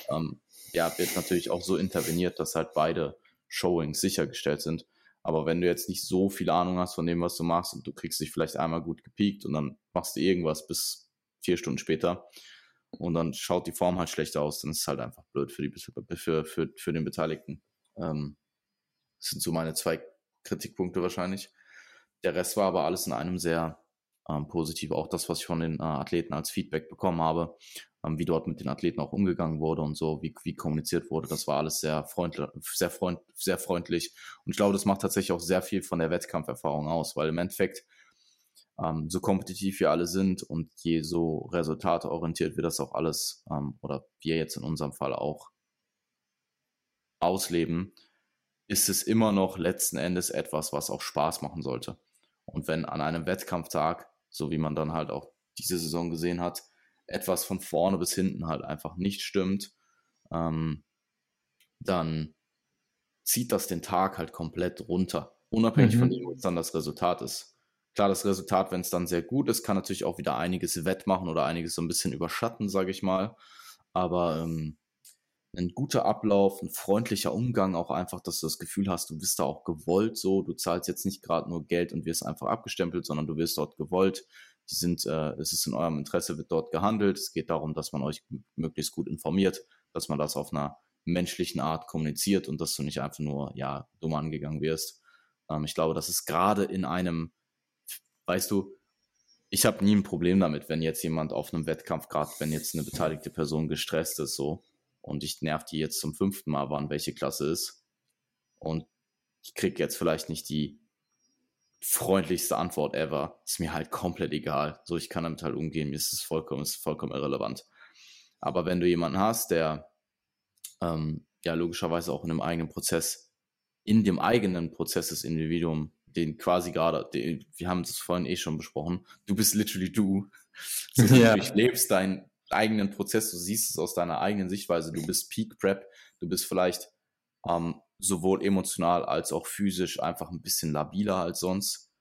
ähm, ja, wird natürlich auch so interveniert, dass halt beide Showings sichergestellt sind. Aber wenn du jetzt nicht so viel Ahnung hast von dem, was du machst und du kriegst dich vielleicht einmal gut gepiekt und dann machst du irgendwas bis vier Stunden später und dann schaut die Form halt schlechter aus, dann ist es halt einfach blöd für, die, für, für, für den Beteiligten. Ähm, das sind so meine zwei Kritikpunkte wahrscheinlich. Der Rest war aber alles in einem sehr ähm, positiv. Auch das, was ich von den äh, Athleten als Feedback bekommen habe, ähm, wie dort mit den Athleten auch umgegangen wurde und so, wie, wie kommuniziert wurde. Das war alles sehr freundlich, sehr, freund, sehr freundlich. Und ich glaube, das macht tatsächlich auch sehr viel von der Wettkampferfahrung aus, weil im Endeffekt, ähm, so kompetitiv wir alle sind und je so resultateorientiert wir das auch alles, ähm, oder wir jetzt in unserem Fall auch ausleben, ist es immer noch letzten Endes etwas, was auch Spaß machen sollte. Und wenn an einem Wettkampftag, so wie man dann halt auch diese Saison gesehen hat, etwas von vorne bis hinten halt einfach nicht stimmt, ähm, dann zieht das den Tag halt komplett runter. Unabhängig mhm. von dem, was dann das Resultat ist. Klar, das Resultat, wenn es dann sehr gut ist, kann natürlich auch wieder einiges wettmachen oder einiges so ein bisschen überschatten, sage ich mal. Aber ähm, ein guter Ablauf, ein freundlicher Umgang, auch einfach, dass du das Gefühl hast, du bist da auch gewollt so. Du zahlst jetzt nicht gerade nur Geld und wirst einfach abgestempelt, sondern du wirst dort gewollt die sind, äh, es ist in eurem Interesse, wird dort gehandelt. Es geht darum, dass man euch möglichst gut informiert, dass man das auf einer menschlichen Art kommuniziert und dass du nicht einfach nur, ja, dumm angegangen wirst. Ähm, ich glaube, das ist gerade in einem, weißt du, ich habe nie ein Problem damit, wenn jetzt jemand auf einem Wettkampf, gerade wenn jetzt eine beteiligte Person gestresst ist, so, und ich nerv die jetzt zum fünften Mal, wann welche Klasse ist, und ich krieg jetzt vielleicht nicht die freundlichste Antwort ever. Ist mir halt komplett egal. So, ich kann damit halt umgehen. Mir ist es vollkommen, ist vollkommen irrelevant. Aber wenn du jemanden hast, der ähm, ja logischerweise auch in einem eigenen Prozess, in dem eigenen Prozess des Individuum, den quasi gerade, den, wir haben es vorhin eh schon besprochen, du bist literally du. So, ja. Du durchlebst deinen eigenen Prozess, du siehst es aus deiner eigenen Sichtweise, du bist Peak Prep, du bist vielleicht ähm, sowohl emotional als auch physisch einfach ein bisschen labiler als sonst.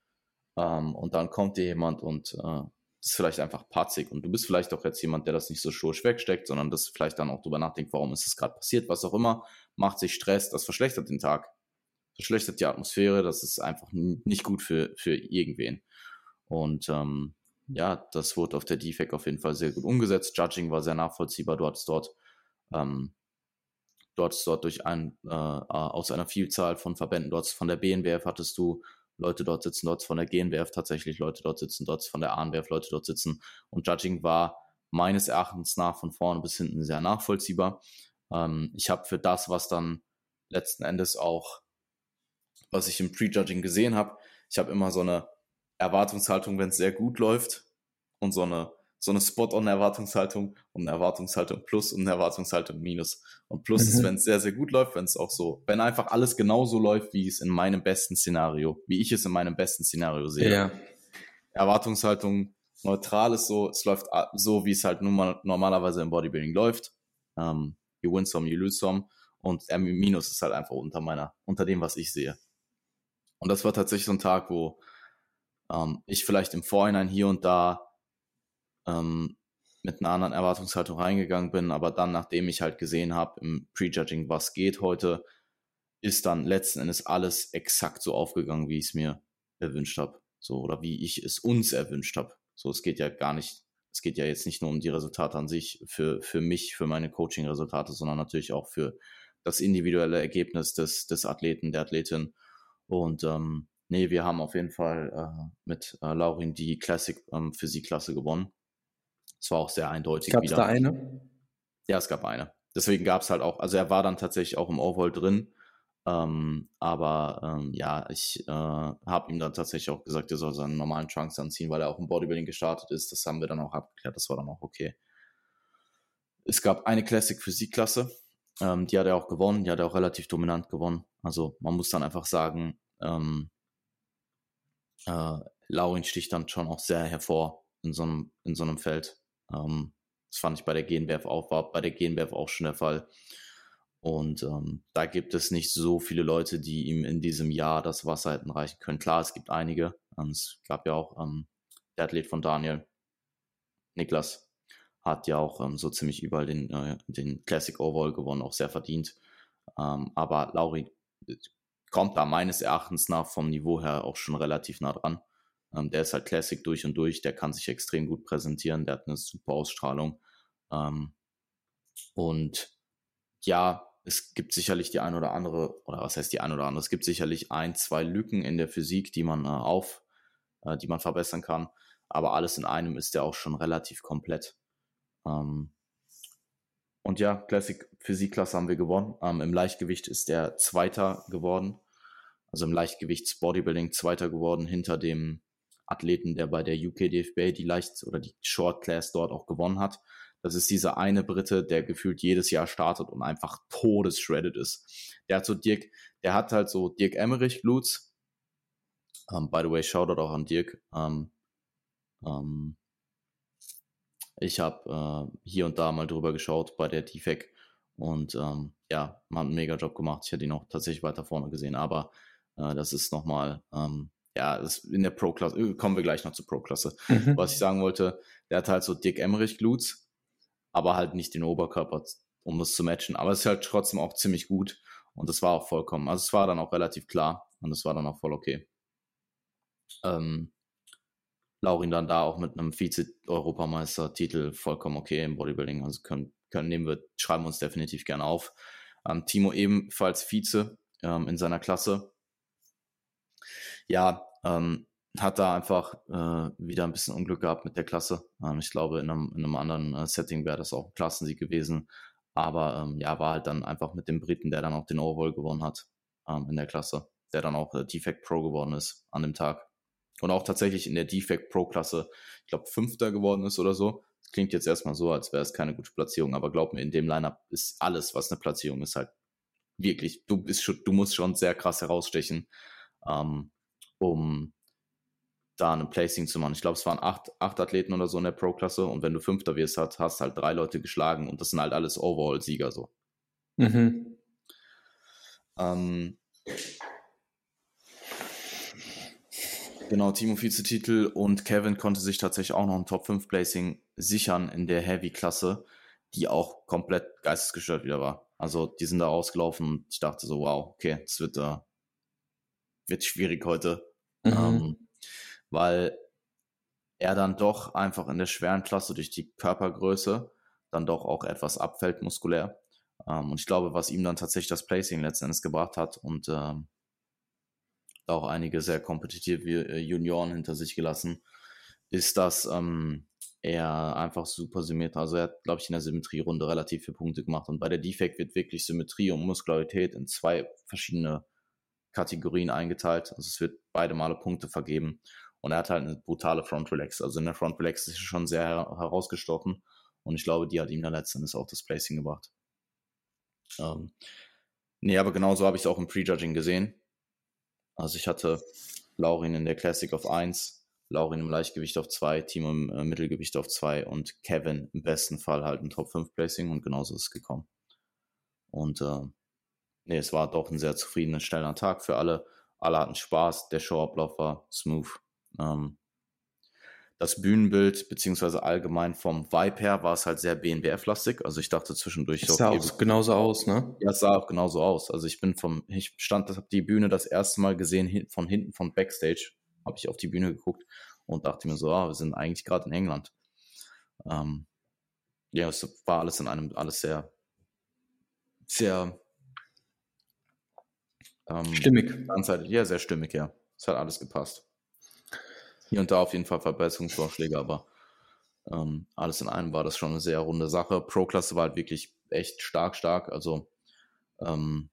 Ähm, und dann kommt dir jemand und äh, ist vielleicht einfach patzig und du bist vielleicht auch jetzt jemand, der das nicht so schursch wegsteckt, sondern das vielleicht dann auch drüber nachdenkt, warum ist es gerade passiert, was auch immer, macht sich Stress, das verschlechtert den Tag, verschlechtert die Atmosphäre, das ist einfach nicht gut für, für irgendwen. Und ähm, ja, das wurde auf der Defect auf jeden Fall sehr gut umgesetzt. Judging war sehr nachvollziehbar. Du hattest dort ähm, dort dort durch ein, äh, aus einer Vielzahl von Verbänden, dort von der BNBF hattest du Leute dort sitzen, dort von der GNBF tatsächlich Leute dort sitzen, dort von der ANBF Leute dort sitzen. Und Judging war meines Erachtens nach von vorne bis hinten sehr nachvollziehbar. Ähm, ich habe für das, was dann letzten Endes auch, was ich im Prejudging gesehen habe, ich habe immer so eine Erwartungshaltung, wenn es sehr gut läuft und so eine so eine Spot-on-Erwartungshaltung und eine Erwartungshaltung plus und eine Erwartungshaltung minus. Und plus mhm. ist, wenn es sehr, sehr gut läuft, wenn es auch so, wenn einfach alles genauso läuft, wie es in meinem besten Szenario, wie ich es in meinem besten Szenario sehe. Ja. Erwartungshaltung neutral ist so, es läuft so, wie es halt nun mal normalerweise im Bodybuilding läuft. Ähm, you win some, you lose some. Und R minus ist halt einfach unter meiner, unter dem, was ich sehe. Und das war tatsächlich so ein Tag, wo ähm, ich vielleicht im Vorhinein hier und da ähm, mit einer anderen Erwartungshaltung reingegangen bin, aber dann, nachdem ich halt gesehen habe im Prejudging, was geht heute, ist dann letzten Endes alles exakt so aufgegangen, wie ich es mir erwünscht habe. So, oder wie ich es uns erwünscht habe. So, es geht ja gar nicht, es geht ja jetzt nicht nur um die Resultate an sich, für, für mich, für meine Coaching-Resultate, sondern natürlich auch für das individuelle Ergebnis des, des Athleten, der Athletin. Und ähm, nee, wir haben auf jeden Fall äh, mit äh, Laurin die Classic ähm, Physik-Klasse gewonnen. Es war auch sehr eindeutig. Gab es da eine? Ja, es gab eine. Deswegen gab es halt auch, also er war dann tatsächlich auch im Overall drin. Ähm, aber ähm, ja, ich äh, habe ihm dann tatsächlich auch gesagt, er soll seinen normalen Trunks anziehen, weil er auch im Bodybuilding gestartet ist. Das haben wir dann auch abgeklärt, das war dann auch okay. Es gab eine Classic Physik-Klasse, ähm, die hat er auch gewonnen, die hat er auch relativ dominant gewonnen. Also man muss dann einfach sagen, ähm, äh, Laurin sticht dann schon auch sehr hervor in so einem, in so einem Feld. Ähm, das fand ich bei der GNBF auch, war bei der GNBF auch schon der Fall. Und ähm, da gibt es nicht so viele Leute, die ihm in diesem Jahr das Wasser hätten reichen können. Klar, es gibt einige. Ähm, es gab ja auch ähm, der Athlet von Daniel, Niklas, hat ja auch ähm, so ziemlich überall den, äh, den Classic Overall gewonnen, auch sehr verdient. Ähm, aber Lauri äh, kommt da meines Erachtens nach vom Niveau her auch schon relativ nah dran. Ähm, der ist halt Classic durch und durch, der kann sich extrem gut präsentieren, der hat eine super Ausstrahlung. Ähm, und ja, es gibt sicherlich die ein oder andere, oder was heißt die ein oder andere, es gibt sicherlich ein, zwei Lücken in der Physik, die man äh, auf, äh, die man verbessern kann. Aber alles in einem ist der auch schon relativ komplett. Ähm, und ja, Classic Physikklasse haben wir gewonnen. Ähm, Im Leichtgewicht ist der Zweiter geworden. Also im Leichtgewichts Bodybuilding Zweiter geworden hinter dem Athleten, der bei der UK DFB die Leicht- oder die Short Class dort auch gewonnen hat. Das ist dieser eine Brite, der gefühlt jedes Jahr startet und einfach todesshredded ist. Der hat so Dirk, der hat halt so Dirk Emmerich Glutes. Um, ähm, by the way, Shoutout auch an Dirk. Um, ähm, um, ähm, ich habe uh, hier und da mal drüber geschaut bei der DFEC und ja, man hat einen mega Job gemacht. Ich hätte ihn auch tatsächlich weiter vorne gesehen, aber uh, das ist nochmal ja, das in der Pro-Klasse, äh, kommen wir gleich noch zur Pro-Klasse. Mhm. Was ich sagen wollte, der hat halt so Dick Emmerich Glutes, aber halt nicht den Oberkörper, um das zu matchen. Aber es ist halt trotzdem auch ziemlich gut und das war auch vollkommen, also es war dann auch relativ klar und es war dann auch voll okay. Ähm, Laurin dann da auch mit einem Vize-Europameister-Titel vollkommen okay im Bodybuilding, also können, können nehmen wir, schreiben uns definitiv gerne auf. Ähm, Timo ebenfalls Vize ähm, in seiner Klasse ja, ähm, hat da einfach äh, wieder ein bisschen Unglück gehabt mit der Klasse. Ähm, ich glaube, in einem, in einem anderen äh, Setting wäre das auch ein Klassensieg gewesen. Aber ähm, ja, war halt dann einfach mit dem Briten, der dann auch den Overall gewonnen hat ähm, in der Klasse, der dann auch äh, Defect Pro geworden ist an dem Tag. Und auch tatsächlich in der Defect Pro Klasse, ich glaube, Fünfter geworden ist oder so. Das klingt jetzt erstmal so, als wäre es keine gute Platzierung, aber glaub mir, in dem Lineup ist alles, was eine Platzierung ist, halt wirklich, du bist schon, du musst schon sehr krass herausstechen. Ähm, um da ein Placing zu machen. Ich glaube, es waren acht, acht Athleten oder so in der Pro-Klasse und wenn du Fünfter wirst, hast, hast halt drei Leute geschlagen und das sind halt alles Overall-Sieger so. Mhm. Ähm, genau, Timo Vize-Titel und Kevin konnte sich tatsächlich auch noch ein Top-5-Placing sichern in der Heavy-Klasse, die auch komplett geistesgestört wieder war. Also die sind da rausgelaufen und ich dachte so, wow, okay, das wird, äh, wird schwierig heute. Mhm. Ähm, weil er dann doch einfach in der schweren Klasse durch die Körpergröße dann doch auch etwas abfällt muskulär. Ähm, und ich glaube, was ihm dann tatsächlich das Placing letztendlich gebracht hat und ähm, auch einige sehr kompetitive äh, Junioren hinter sich gelassen, ist, dass ähm, er einfach super symmetrisch, also er hat, glaube ich, in der Symmetrierunde relativ viele Punkte gemacht und bei der Defect wird wirklich Symmetrie und Muskularität in zwei verschiedene Kategorien eingeteilt. Also es wird beide Male Punkte vergeben. Und er hat halt eine brutale Front Relax. Also in der Front Relax ist er schon sehr herausgestochen. Und ich glaube, die hat ihm dann letztendlich auch das Placing gebracht. Ähm, nee, aber genauso habe ich es auch im Prejudging gesehen. Also ich hatte Laurin in der Classic auf 1, Laurin im Leichtgewicht auf 2, Timo im äh, Mittelgewicht auf 2 und Kevin im besten Fall halt ein Top 5 Placing und genauso ist es gekommen. Und äh, nee, es war doch ein sehr zufriedener, schneller Tag für alle. Alle hatten Spaß, der Showablauf war smooth. Ähm, das Bühnenbild, beziehungsweise allgemein vom Vibe her, war es halt sehr BNBF-lastig. Also ich dachte zwischendurch. Es sah auch genauso aus, ne? Ja, es sah auch genauso aus. Also ich bin vom, ich stand, habe die Bühne das erste Mal gesehen, von hinten von Backstage, habe ich auf die Bühne geguckt und dachte mir so, ah, wir sind eigentlich gerade in England. Ähm, ja, es war alles in einem, alles sehr, sehr ähm, stimmig. Halt, ja, sehr stimmig, ja. Es hat alles gepasst. Hier und da auf jeden Fall Verbesserungsvorschläge, aber ähm, alles in einem war das schon eine sehr runde Sache. Pro-Klasse war halt wirklich echt stark, stark. Also, ähm,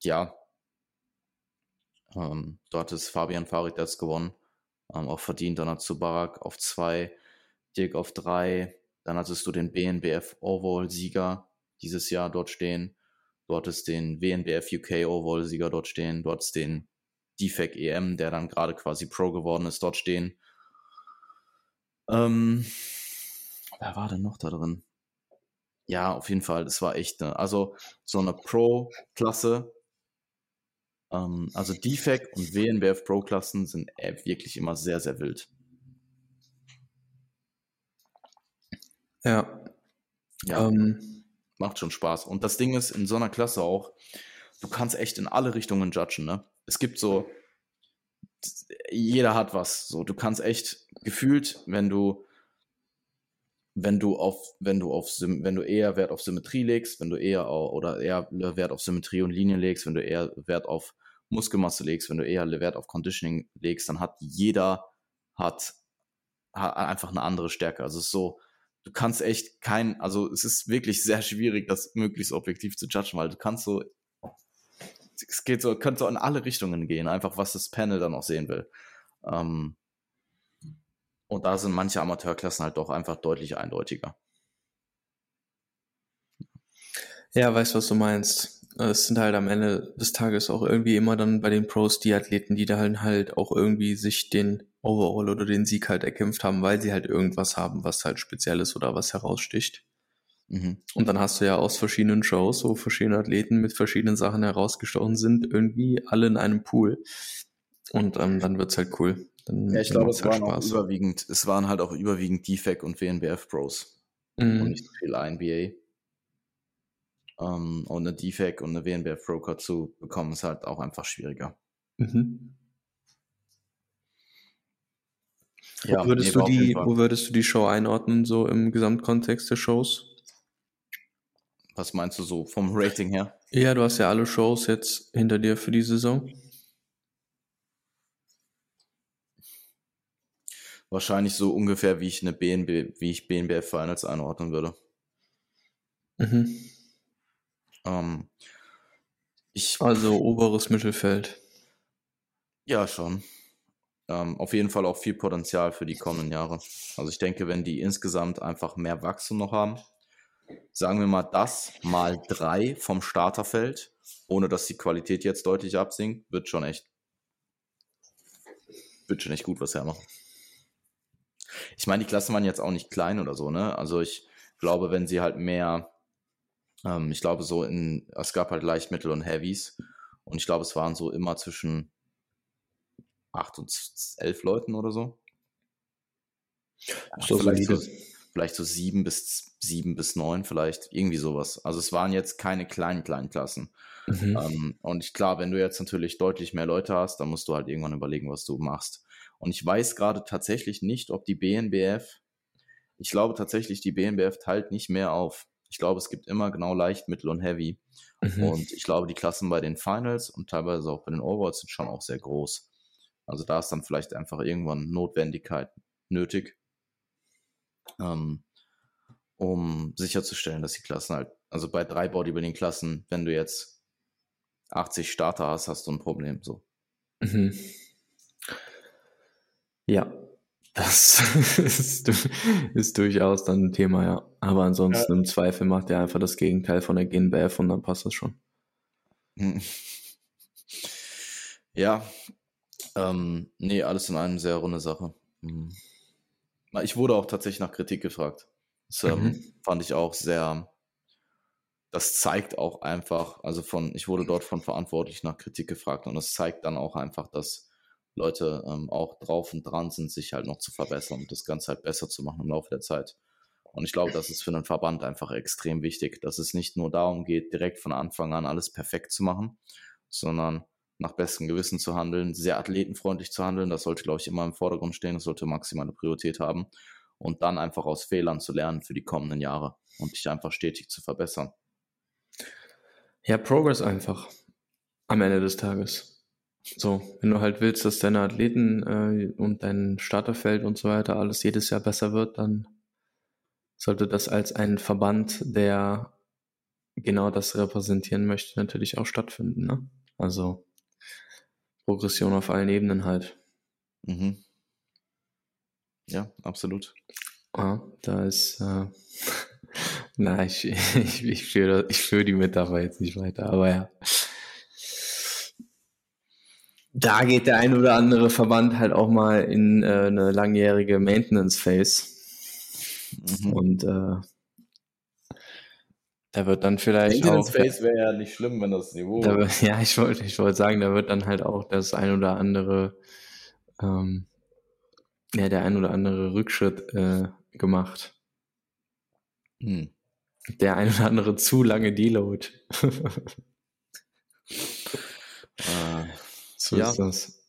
ja, ähm, dort ist Fabian Farid jetzt gewonnen. Ähm, auch verdient. Dann hast du Barak auf zwei, Dirk auf drei. Dann hattest du den BNBF Overall-Sieger dieses Jahr dort stehen. Du hattest den WNBF UK Overall-Sieger dort stehen. Du hattest den Defect EM, der dann gerade quasi Pro geworden ist, dort stehen. Ähm, wer war denn noch da drin? Ja, auf jeden Fall, das war echt, ne, also so eine Pro-Klasse, ähm, also Defect und WNBF Pro-Klassen sind äh, wirklich immer sehr, sehr wild. Ja. Ja, ähm, macht schon Spaß. Und das Ding ist in so einer Klasse auch, du kannst echt in alle Richtungen judgen, ne? Es gibt so, jeder hat was. So, du kannst echt gefühlt, wenn du, wenn du auf, wenn du auf, wenn du eher Wert auf Symmetrie legst, wenn du eher oder eher Wert auf Symmetrie und Linien legst, wenn du eher Wert auf Muskelmasse legst, wenn du eher Wert auf Conditioning legst, dann hat jeder hat, hat einfach eine andere Stärke. Also es ist so, du kannst echt kein, also es ist wirklich sehr schwierig, das möglichst objektiv zu judgen, weil du kannst so, es geht so, könnte so in alle Richtungen gehen, einfach was das Panel dann auch sehen will. Ähm, und da sind manche Amateurklassen halt doch einfach deutlich eindeutiger. Ja, weißt du, was du meinst. Es sind halt am Ende des Tages auch irgendwie immer dann bei den Pros die Athleten, die da halt auch irgendwie sich den Overall oder den Sieg halt erkämpft haben, weil sie halt irgendwas haben, was halt speziell ist oder was heraussticht. Mhm. Und dann hast du ja aus verschiedenen Shows, wo verschiedene Athleten mit verschiedenen Sachen herausgestochen sind, irgendwie alle in einem Pool. Und ähm, dann wird's halt cool. Dann, ja, ich glaube, es halt waren überwiegend, es waren halt auch überwiegend DFAC und WNBF Pros. Mhm. Und nicht viel NBA. Um, ähm, und eine DFAC und eine WNBF Broker zu bekommen, ist halt auch einfach schwieriger. Mhm. Ja, wo, würdest du die, wo würdest du die Show einordnen, so im Gesamtkontext der Shows? Was meinst du so vom Rating her? Ja, du hast ja alle Shows jetzt hinter dir für die Saison. Wahrscheinlich so ungefähr, wie ich eine BNB, wie ich BNBF Finals einordnen würde. Mhm. Ähm, ich, also oberes Mittelfeld. Ja, schon ähm, auf jeden Fall auch viel Potenzial für die kommenden Jahre. Also ich denke, wenn die insgesamt einfach mehr Wachstum noch haben, sagen wir mal das mal drei vom Starterfeld, ohne dass die Qualität jetzt deutlich absinkt, wird schon echt, wird schon echt gut was hermachen. Ich meine, die Klassen waren jetzt auch nicht klein oder so, ne? Also ich glaube, wenn sie halt mehr, ähm, ich glaube so in, es gab halt leicht, mittel und Heavies und ich glaube, es waren so immer zwischen acht und elf Leuten oder so. so vielleicht, so, vielleicht so sieben bis sieben bis neun, vielleicht irgendwie sowas. Also es waren jetzt keine kleinen, kleinen Klassen. Mhm. Ähm, und ich, klar, wenn du jetzt natürlich deutlich mehr Leute hast, dann musst du halt irgendwann überlegen, was du machst. Und ich weiß gerade tatsächlich nicht, ob die BNBF, ich glaube tatsächlich, die BNBF teilt nicht mehr auf. Ich glaube, es gibt immer genau leicht, mittel und heavy. Mhm. Und ich glaube, die Klassen bei den Finals und teilweise auch bei den Overalls sind schon auch sehr groß. Also da ist dann vielleicht einfach irgendwann Notwendigkeit nötig, ähm, um sicherzustellen, dass die Klassen halt, also bei drei Bodybuilding-Klassen, wenn du jetzt 80 Starter hast, hast du ein Problem. So. Mhm. Ja, das ist, ist, durchaus dann ein Thema, ja. Aber ansonsten ja. im Zweifel macht er einfach das Gegenteil von der GNBF und dann passt das schon. Ja, ähm, nee, alles in einem sehr runde Sache. Mhm. Ich wurde auch tatsächlich nach Kritik gefragt. Das ähm, mhm. fand ich auch sehr, das zeigt auch einfach, also von, ich wurde dort von verantwortlich nach Kritik gefragt und das zeigt dann auch einfach, dass Leute ähm, auch drauf und dran sind, sich halt noch zu verbessern und das Ganze halt besser zu machen im Laufe der Zeit. Und ich glaube, das ist für einen Verband einfach extrem wichtig, dass es nicht nur darum geht, direkt von Anfang an alles perfekt zu machen, sondern nach bestem Gewissen zu handeln, sehr athletenfreundlich zu handeln. Das sollte, glaube ich, immer im Vordergrund stehen. Das sollte maximale Priorität haben. Und dann einfach aus Fehlern zu lernen für die kommenden Jahre und dich einfach stetig zu verbessern. Ja, Progress einfach am Ende des Tages. So, wenn du halt willst, dass deine Athleten äh, und dein Starterfeld und so weiter alles jedes Jahr besser wird, dann sollte das als ein Verband, der genau das repräsentieren möchte, natürlich auch stattfinden. Ne? Also Progression auf allen Ebenen halt. Mhm. Ja, absolut. Ah, da ist, äh, na, ich, ich, ich, führe, ich führe die Metapher jetzt nicht weiter, aber ja. Da geht der ein oder andere Verband halt auch mal in äh, eine langjährige Maintenance Phase. Mhm. Und äh, da wird dann vielleicht Maintenance auch. Phase wäre ja nicht schlimm, wenn das Niveau. Da, ja, ich wollte ich wollte sagen, da wird dann halt auch das ein oder andere, ähm, ja, der ein oder andere Rückschritt äh, gemacht. Hm. Der ein oder andere zu lange Deload. äh, so ja. ist das.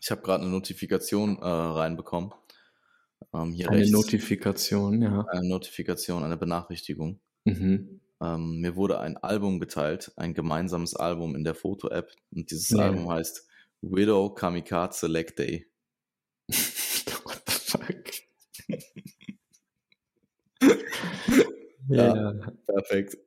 Ich habe gerade eine Notifikation äh, reinbekommen. Ähm, hier eine rechts. Notifikation, ja. Eine Notifikation, eine Benachrichtigung. Mhm. Ähm, mir wurde ein Album geteilt, ein gemeinsames Album in der Foto-App. Und dieses ja. Album heißt Widow Kamikaze Select Day. What the fuck? ja, ja, perfekt.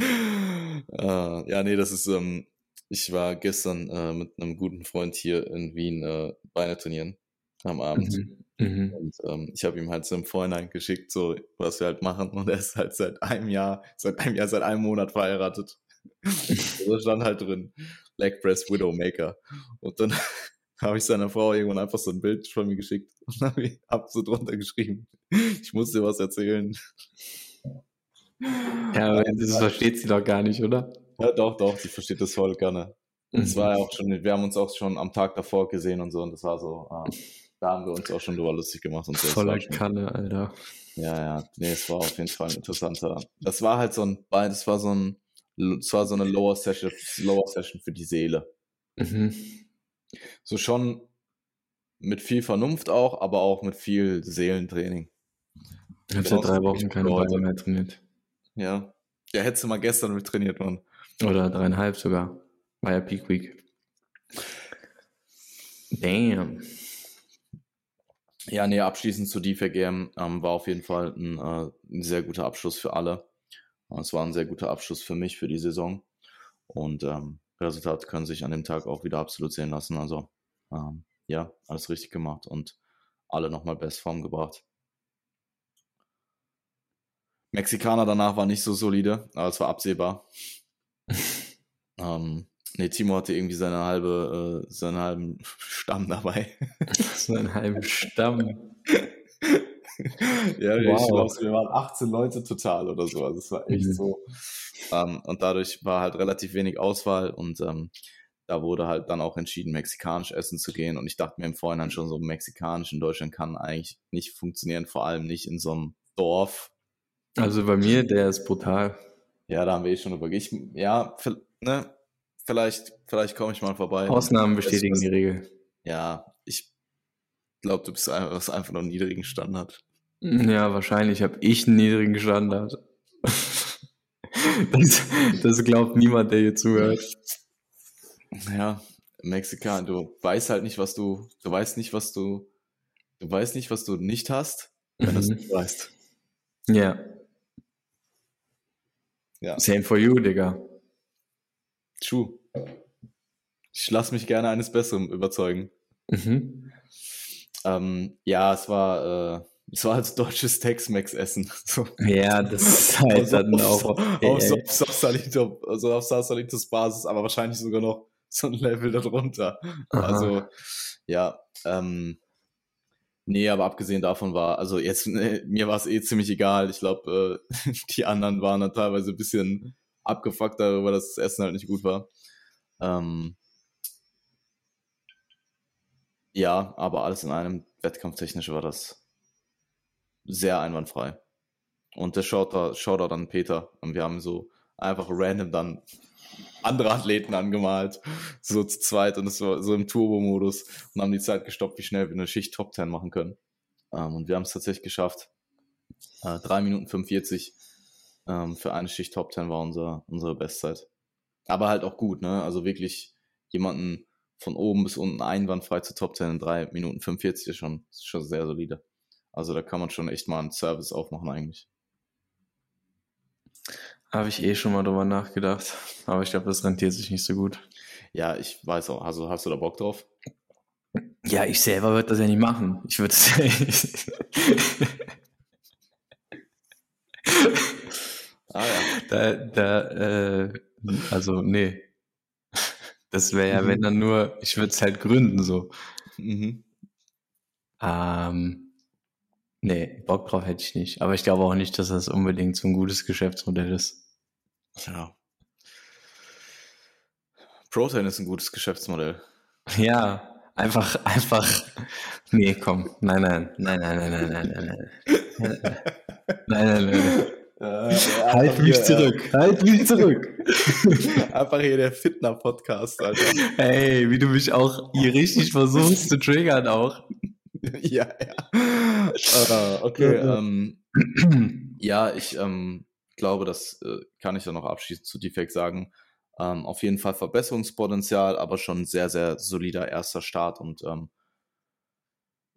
uh, ja, nee, das ist, ähm, ich war gestern äh, mit einem guten Freund hier in Wien äh, Beine trainieren am Abend. Mhm. Mhm. Und ähm, ich habe ihm halt so im Vorhinein geschickt, so was wir halt machen. Und er ist halt seit einem Jahr, seit einem Jahr, seit einem Monat verheiratet. so stand halt drin, Leg Press Widowmaker. Und dann habe ich seiner Frau irgendwann einfach so ein Bild von mir geschickt und habe hab so drunter geschrieben, ich muss dir was erzählen. Ja, aber das versteht sie doch gar nicht, oder? Ja, doch, doch, sie versteht das voll gerne. Es mhm. war ja auch schon, wir haben uns auch schon am Tag davor gesehen und so und das war so, äh, da haben wir uns auch schon drüber lustig gemacht. Und so. Voller Kanne, Alter. Ja, ja, nee, es war auf jeden Fall ein interessanter. Das war halt so ein, das war so ein, es war so eine Lower Session, Lower Session für die Seele. Mhm. So schon mit viel Vernunft auch, aber auch mit viel Seelentraining. Ich habe seit drei Wochen keine Beine mehr trainiert. Ja. Ja, hättest du mal gestern mit trainiert, Mann. Oder dreieinhalb sogar. War ja Peak Week. Damn. Ja, nee, abschließend zu DeFi-Game ähm, war auf jeden Fall ein, äh, ein, sehr guter Abschluss für alle. Es war ein sehr guter Abschluss für mich für die Saison. Und ähm, Resultate können sich an dem Tag auch wieder absolut sehen lassen. Also ähm, ja, alles richtig gemacht und alle nochmal Bestform gebracht. Mexikaner danach war nicht so solide, aber es war absehbar. ähm, Nee, Timo hatte irgendwie seine halbe, äh, seinen halben Stamm dabei. seinen halben Stamm. ja, wow. ich glaube, wir waren 18 Leute total oder so. Also es war echt mhm. so. Ähm, und dadurch war halt relativ wenig Auswahl und ähm, da wurde halt dann auch entschieden, mexikanisch essen zu gehen. Und ich dachte mir im Vorhinein schon so, mexikanisch in Deutschland kann eigentlich nicht funktionieren, vor allem nicht in so einem Dorf. Also bei mir, der ist brutal. Ja, da haben wir eh schon drüber. Ich, ja, ne, vielleicht, vielleicht komme ich mal vorbei. Ausnahmen bestätigen die Regel. Ja, ich glaube, du bist einfach, einfach noch einen niedrigen Standard. Ja, wahrscheinlich habe ich einen niedrigen Standard. das, das glaubt niemand, der hier zuhört. Ja, Mexikan, du weißt halt nicht, was du, du weißt nicht, was du, du weißt nicht, was du nicht hast, wenn mhm. du es nicht weißt. Ja. Ja. Same for you, Digga. True. Ich lasse mich gerne eines Besseren überzeugen. Mhm. Ähm, ja, es war, äh, es war als deutsches Tex-Mex-Essen. So. Ja, das ist halt dann auch. Auf, auf, auf, Salito, also auf Salitos Basis, aber wahrscheinlich sogar noch so ein Level darunter. Aha. Also, ja, ähm, nee, aber abgesehen davon war, also jetzt, nee, mir war es eh ziemlich egal. Ich glaube, äh, die anderen waren dann teilweise ein bisschen abgefuckt darüber, dass das Essen halt nicht gut war. Ähm, ja, aber alles in einem Wettkampftechnisch war das sehr einwandfrei. Und der Shoutout, an Peter. Und wir haben so einfach random dann andere Athleten angemalt, so zu zweit und es war so im Turbo-Modus und haben die Zeit gestoppt, wie schnell wir eine Schicht Top 10 machen können. Ähm, und wir haben es tatsächlich geschafft. Äh, 3 Minuten 45 ähm, für eine Schicht Top 10 war unser, unsere Bestzeit. Aber halt auch gut, ne? Also wirklich jemanden von oben bis unten einwandfrei zu Top 10 in 3 Minuten 45 ist schon, ist schon sehr solide. Also da kann man schon echt mal einen Service aufmachen eigentlich. Habe ich eh schon mal drüber nachgedacht. Aber ich glaube, das rentiert sich nicht so gut. Ja, ich weiß auch. Also hast du da Bock drauf? Ja, ich selber würde das ja nicht machen. Ich würde es. Ah ja. Da, da, äh, also, nee. Das wäre ja, mhm. wenn dann nur, ich würde es halt gründen so. Mhm. Ähm, nee, Bock drauf hätte ich nicht. Aber ich glaube auch nicht, dass das unbedingt so ein gutes Geschäftsmodell ist. Ja. Protein ist ein gutes Geschäftsmodell. Ja, einfach, einfach. Nee, komm. Nein, nein, nein, nein, nein, nein, nein, nein. Nein, nein, nein. nein. Äh, halt mich zurück, äh, halt mich zurück. Einfach hier der Fitner-Podcast, Alter. Hey, wie du mich auch hier richtig versuchst zu triggern auch. ja, ja. Uh, okay, ähm, ja, ich ähm, glaube, das äh, kann ich dann noch abschließend zu Defect sagen. Ähm, auf jeden Fall Verbesserungspotenzial, aber schon sehr, sehr solider erster Start und ähm,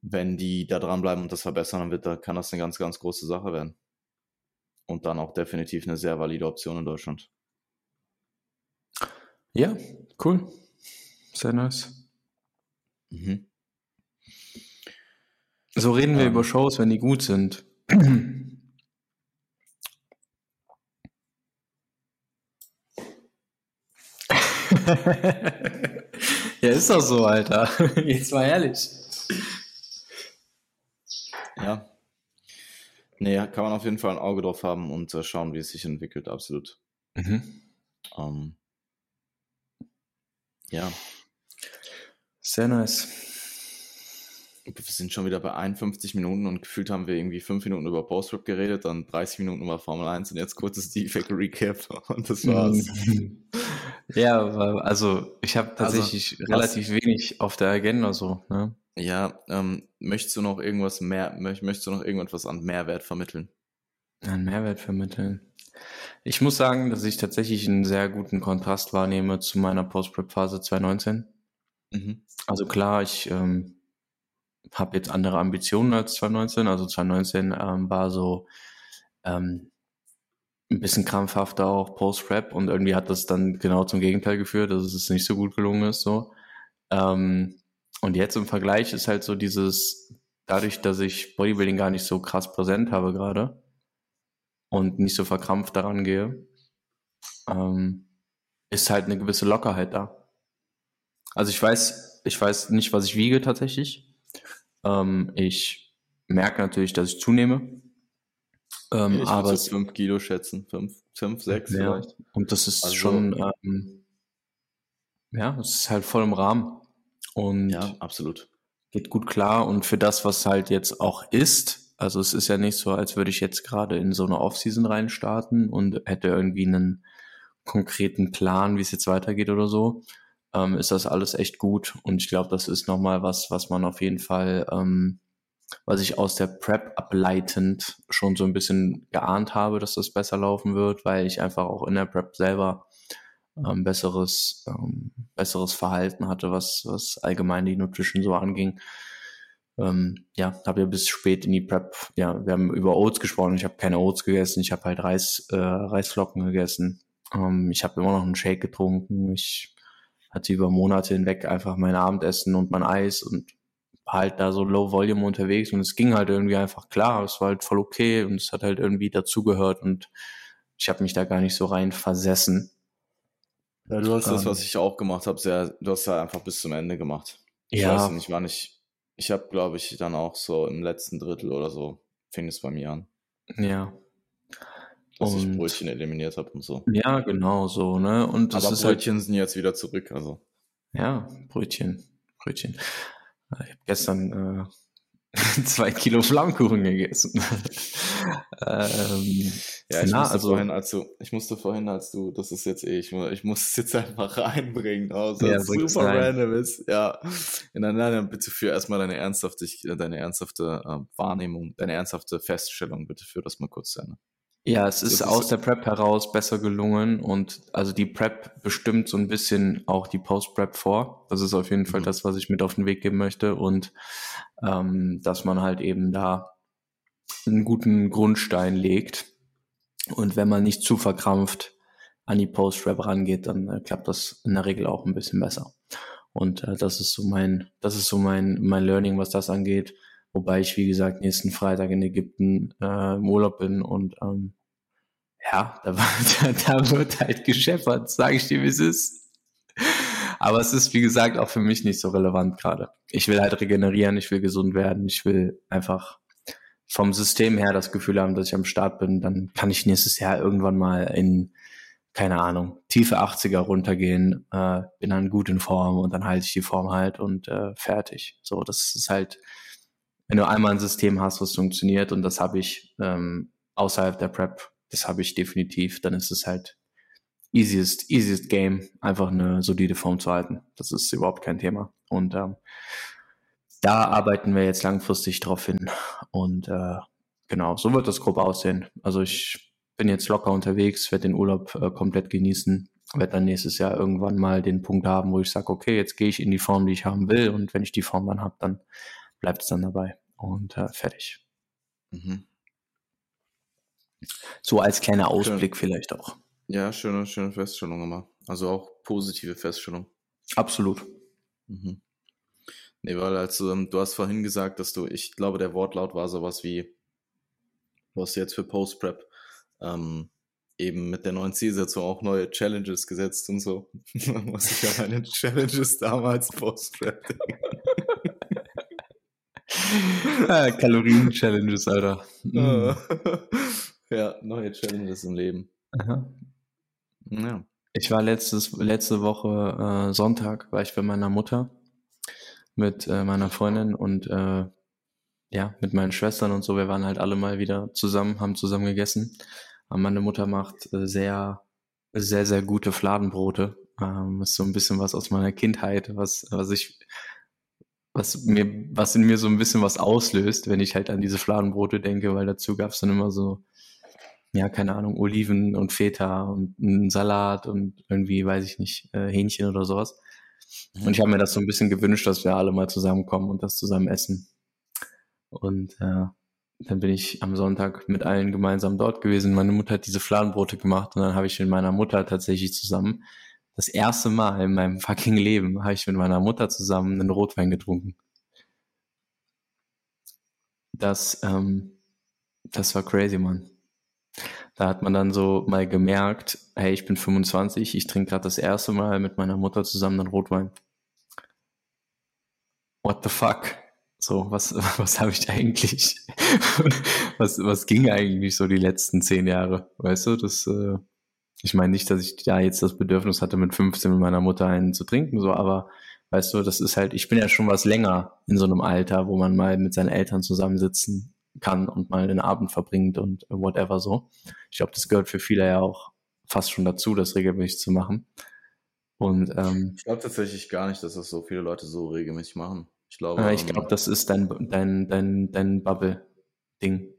wenn die da dranbleiben und das verbessern, dann wird, da kann das eine ganz, ganz große Sache werden. Und dann auch definitiv eine sehr valide Option in Deutschland. Ja, cool. Sehr nice. Mhm. So reden wir ähm. über Shows, wenn die gut sind. ja, ist doch so, Alter. Jetzt mal ehrlich. Ja. Nee, kann man auf jeden Fall ein Auge drauf haben und äh, schauen, wie es sich entwickelt, absolut. Mhm. Ähm, ja. Sehr nice. Wir sind schon wieder bei 51 Minuten und gefühlt haben wir irgendwie 5 Minuten über Postrip geredet, dann 30 Minuten über Formel 1 und jetzt kurzes Defect Recap und das war's. ja, also ich habe also, tatsächlich also, relativ wenig auf der Agenda so, ne? Ja, ähm, möchtest du noch irgendwas mehr, möchtest du noch irgendetwas an Mehrwert vermitteln? An Mehrwert vermitteln. Ich muss sagen, dass ich tatsächlich einen sehr guten Kontrast wahrnehme zu meiner Post-Prep-Phase 2019. Mhm. Also klar, ich ähm, habe jetzt andere Ambitionen als 2019. Also 2019 ähm, war so ähm, ein bisschen krampfhafter auch Post-Prep und irgendwie hat das dann genau zum Gegenteil geführt, dass es nicht so gut gelungen ist. So. Ähm, und jetzt im Vergleich ist halt so dieses, dadurch, dass ich Bodybuilding gar nicht so krass präsent habe gerade und nicht so verkrampft daran gehe, ähm, ist halt eine gewisse Lockerheit da. Also ich weiß, ich weiß nicht, was ich wiege tatsächlich. Ähm, ich merke natürlich, dass ich zunehme. Ähm, ich aber so fünf Kilo schätzen, fünf, fünf, sechs ja. vielleicht. Und das ist also, schon, ähm, ja, es ist halt voll im Rahmen. Und ja, absolut. Geht gut klar. Und für das, was halt jetzt auch ist, also es ist ja nicht so, als würde ich jetzt gerade in so eine Offseason reinstarten und hätte irgendwie einen konkreten Plan, wie es jetzt weitergeht oder so, ähm, ist das alles echt gut. Und ich glaube, das ist nochmal was, was man auf jeden Fall, ähm, was ich aus der Prep ableitend schon so ein bisschen geahnt habe, dass das besser laufen wird, weil ich einfach auch in der Prep selber ähm, besseres, ähm, besseres Verhalten hatte, was, was allgemein die Nutrition so anging. Ähm, ja, habe ja bis spät in die Prep, ja, wir haben über Oats gesprochen, ich habe keine Oats gegessen, ich habe halt Reis, äh, Reisflocken gegessen. Ähm, ich habe immer noch einen Shake getrunken, ich hatte über Monate hinweg einfach mein Abendessen und mein Eis und halt da so Low Volume unterwegs und es ging halt irgendwie einfach klar, es war halt voll okay und es hat halt irgendwie dazugehört und ich habe mich da gar nicht so rein versessen. Ja, du hast ähm, das, was ich auch gemacht habe, sehr, du hast ja einfach bis zum Ende gemacht. Ich ja. weiß nicht, wann ich, ich habe, glaube ich, dann auch so im letzten Drittel oder so, fing es bei mir an. Ja. Dass und, ich Brötchen eliminiert habe und so. Ja, genau so, ne? Und das Aber ist halt Brötchen halt, sind jetzt wieder zurück, also. Ja, Brötchen, Brötchen. Ich habe gestern äh, zwei Kilo Flammkuchen gegessen. ähm, ja, ich na, musste also, vorhin, als du, ich musste vorhin, als du, das ist jetzt eh, ich, ich muss es jetzt einfach reinbringen, also ja, super random ist. Ja, nein, nein, bitte für erstmal deine ernsthafte, deine ernsthafte äh, Wahrnehmung, deine ernsthafte Feststellung, bitte für das mal kurz zu Ende. Ja, es ist, ist aus der Prep heraus besser gelungen und also die Prep bestimmt so ein bisschen auch die Post-Prep vor. Das ist auf jeden Fall mhm. das, was ich mit auf den Weg geben möchte und ähm, dass man halt eben da einen guten Grundstein legt und wenn man nicht zu verkrampft an die Post-Prep rangeht, dann äh, klappt das in der Regel auch ein bisschen besser. Und äh, das ist so mein, das ist so mein, mein Learning, was das angeht. Wobei ich, wie gesagt, nächsten Freitag in Ägypten äh, im Urlaub bin und ähm, ja, da, da, da wird halt gescheppert, sage ich dir, wie es ist. Aber es ist, wie gesagt, auch für mich nicht so relevant gerade. Ich will halt regenerieren, ich will gesund werden, ich will einfach vom System her das Gefühl haben, dass ich am Start bin. Dann kann ich nächstes Jahr irgendwann mal in, keine Ahnung, tiefe 80er runtergehen, äh, bin dann gut in Form und dann halte ich die Form halt und äh, fertig. So, das ist halt, wenn du einmal ein System hast, was funktioniert und das habe ich ähm, außerhalb der Prep, das habe ich definitiv, dann ist es halt easiest, easiest Game, einfach eine solide Form zu halten. Das ist überhaupt kein Thema. Und ähm, da arbeiten wir jetzt langfristig drauf hin. Und äh, genau, so wird das grob aussehen. Also ich bin jetzt locker unterwegs, werde den Urlaub äh, komplett genießen, werde dann nächstes Jahr irgendwann mal den Punkt haben, wo ich sage, okay, jetzt gehe ich in die Form, die ich haben will. Und wenn ich die Form dann habe, dann bleibt es dann dabei. Und äh, fertig. Mhm. So als kleiner Ausblick Schön. vielleicht auch. Ja, schöne, schöne Feststellung immer. Also auch positive Feststellung. Absolut. Mhm. Nee, weil also, du hast vorhin gesagt, dass du, ich glaube, der Wortlaut war sowas wie, du hast jetzt für Post-Prep ähm, eben mit der neuen Zielsetzung auch neue Challenges gesetzt und so. Man muss sich ja meine Challenges damals Post-Prep ah, Kalorien-Challenges, Alter. Mhm. Ja, neue Challenges im Leben. Aha. Ja. Ich war letztes, letzte Woche äh, Sonntag, war ich bei meiner Mutter mit äh, meiner Freundin und äh, ja, mit meinen Schwestern und so. Wir waren halt alle mal wieder zusammen, haben zusammen gegessen. Aber meine Mutter macht äh, sehr, sehr, sehr gute Fladenbrote. Ähm, ist so ein bisschen was aus meiner Kindheit, was, was ich, was mir, was in mir so ein bisschen was auslöst, wenn ich halt an diese Fladenbrote denke, weil dazu gab es dann immer so ja, keine Ahnung, Oliven und Feta und einen Salat und irgendwie, weiß ich nicht, äh, Hähnchen oder sowas. Und ich habe mir das so ein bisschen gewünscht, dass wir alle mal zusammenkommen und das zusammen essen. Und äh, dann bin ich am Sonntag mit allen gemeinsam dort gewesen. Meine Mutter hat diese Fladenbrote gemacht und dann habe ich mit meiner Mutter tatsächlich zusammen das erste Mal in meinem fucking Leben habe ich mit meiner Mutter zusammen einen Rotwein getrunken. Das, ähm, das war crazy, Mann. Da hat man dann so mal gemerkt, hey, ich bin 25, ich trinke gerade das erste Mal mit meiner Mutter zusammen einen Rotwein. What the fuck? So, was, was habe ich eigentlich? was, was ging eigentlich so die letzten zehn Jahre? Weißt du, das, äh, ich meine nicht, dass ich da jetzt das Bedürfnis hatte, mit 15 mit meiner Mutter einen zu trinken, so, aber weißt du, das ist halt, ich bin ja schon was länger in so einem Alter, wo man mal mit seinen Eltern zusammensitzen kann und mal den Abend verbringt und whatever so. Ich glaube, das gehört für viele ja auch fast schon dazu, das regelmäßig zu machen. Und ähm, ich glaube tatsächlich gar nicht, dass das so viele Leute so regelmäßig machen. Ich glaube, äh, ich glaube, ähm, das ist dein dein dein dein Bubble-Ding.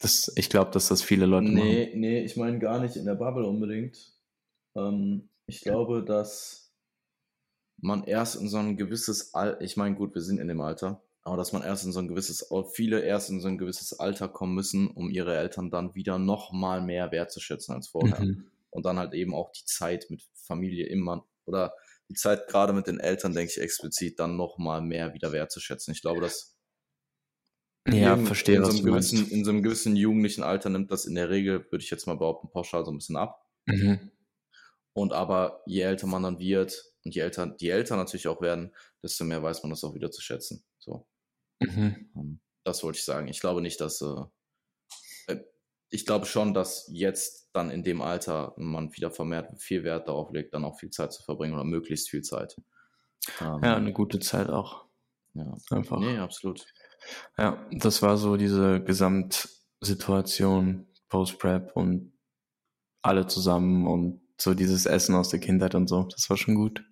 Das, ich glaube, dass das viele Leute nee, machen. Nee, nee, ich meine gar nicht in der Bubble unbedingt. Ähm, ich glaube, dass man erst in so ein gewisses Alter, ich meine, gut, wir sind in dem Alter, aber dass man erst in so ein gewisses, viele erst in so ein gewisses Alter kommen müssen, um ihre Eltern dann wieder noch mal mehr wertzuschätzen als vorher. Mhm. Und dann halt eben auch die Zeit mit Familie immer oder die Zeit gerade mit den Eltern, denke ich explizit, dann noch mal mehr wieder wertzuschätzen. Ich glaube, dass ja, in, verstehe, in so, einem gewissen, in so einem gewissen jugendlichen Alter nimmt das in der Regel, würde ich jetzt mal behaupten, pauschal so ein bisschen ab. Mhm. Und aber je älter man dann wird und je älter die Eltern natürlich auch werden, desto mehr weiß man das auch wieder zu schätzen. So. Mhm. Ähm, das wollte ich sagen. Ich glaube nicht, dass. Äh, äh, ich glaube schon, dass jetzt dann in dem Alter man wieder vermehrt viel Wert darauf legt, dann auch viel Zeit zu verbringen oder möglichst viel Zeit. Ähm, ja, eine gute Zeit auch. Ja, einfach. Nee, absolut. Ja, das war so diese Gesamtsituation Post-Prep und alle zusammen und so dieses Essen aus der Kindheit und so. Das war schon gut.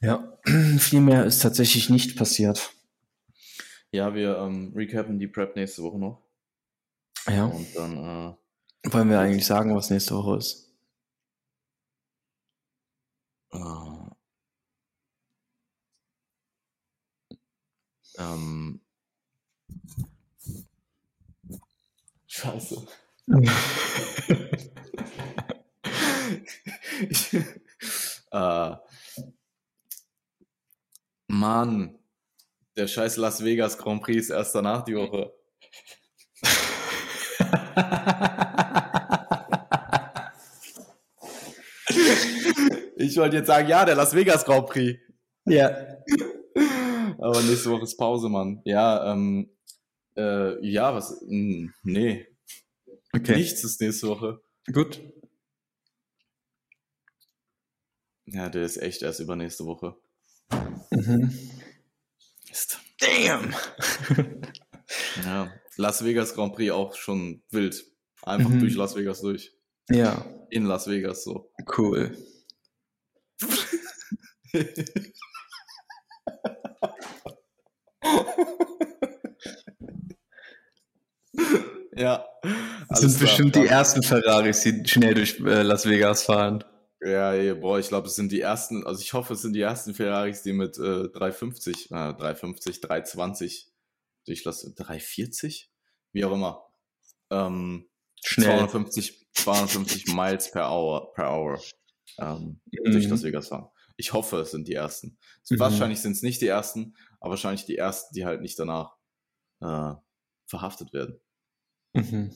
Ja, viel mehr ist tatsächlich nicht passiert. Ja, wir ähm, recappen die Prep nächste Woche noch. Ja. Und dann äh, wollen wir eigentlich sagen, was nächste Woche ist. Äh, ähm, Scheiße. äh, Mann. Der scheiß Las Vegas Grand Prix ist erst danach die Woche. Ich wollte jetzt sagen, ja, der Las Vegas Grand Prix. Ja. Aber nächste Woche ist Pause, Mann. Ja, ähm, äh, ja, was, mh, hm, nee. Okay. Nichts ist nächste Woche. Gut. Ja, der ist echt erst übernächste Woche. Mhm. Damn. Ja, Las Vegas Grand Prix auch schon wild. Einfach Mhm. durch Las Vegas durch. Ja, In Las Vegas so. cool. ja. Das sind klar. bestimmt die Dann- ersten Ferraris, die schnell durch äh, Las Vegas fahren. Ja, boah, ich glaube, es sind die ersten, also ich hoffe, es sind die ersten Ferraris, die mit äh, 350, äh, 350, 320 durch Las 340? Wie auch immer. Ähm, Schnell. 250, 250 Miles per Hour, per Hour ähm, durch Mhm. Las Vegas fahren. Ich hoffe, es sind die ersten. Mhm. Wahrscheinlich sind es nicht die ersten, aber wahrscheinlich die ersten, die halt nicht danach äh, verhaftet werden. Mhm.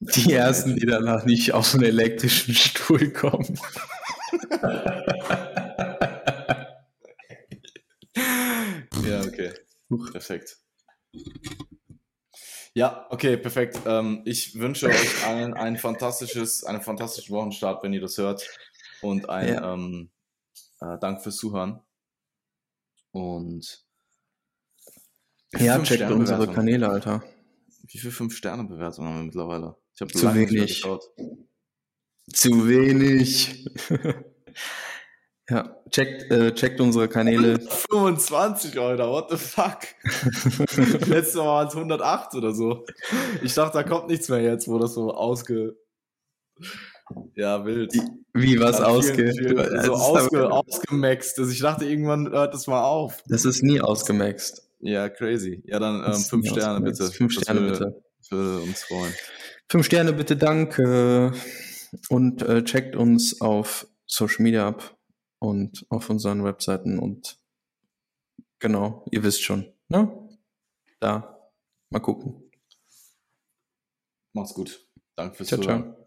Die ersten, die danach nicht auf einen elektrischen Stuhl kommen. Ja, okay. Perfekt. Ja, okay, perfekt. Ähm, ich wünsche euch allen ein fantastisches, einen fantastischen Wochenstart, wenn ihr das hört. Und ein Ja. ähm, äh, Dank fürs Zuhören. Und Ja, checkt unsere. Kanäle, Alter. wie viele 5-Sterne-Bewertungen haben wir mittlerweile? Ich habe Zu lange nicht mehr wenig. Zu wenig. ja, checkt, äh, checkt unsere Kanäle. 25, Alter, what the fuck? Letztes Mal waren es 108 oder so. Ich dachte, da kommt nichts mehr jetzt, wo das so ausge... Ja, wild. Wie was ausge... vielen- vielen- so ist ausge, aber- ausgemaxt. Also ich dachte, irgendwann hört das mal auf. Das ist nie ausgemaxt. Ja, crazy. Ja, dann ähm, ist fünf Sterne ausgemaxt. bitte. Fünf Das Sterne würde, bitte. Würde uns freuen. Fünf Sterne bitte, danke. Und äh, checkt uns auf Social Media ab und auf unseren Webseiten und genau, ihr wisst schon. Ne? Da. Mal gucken. Macht's gut. Danke fürs Ciao, Zuhören. ciao.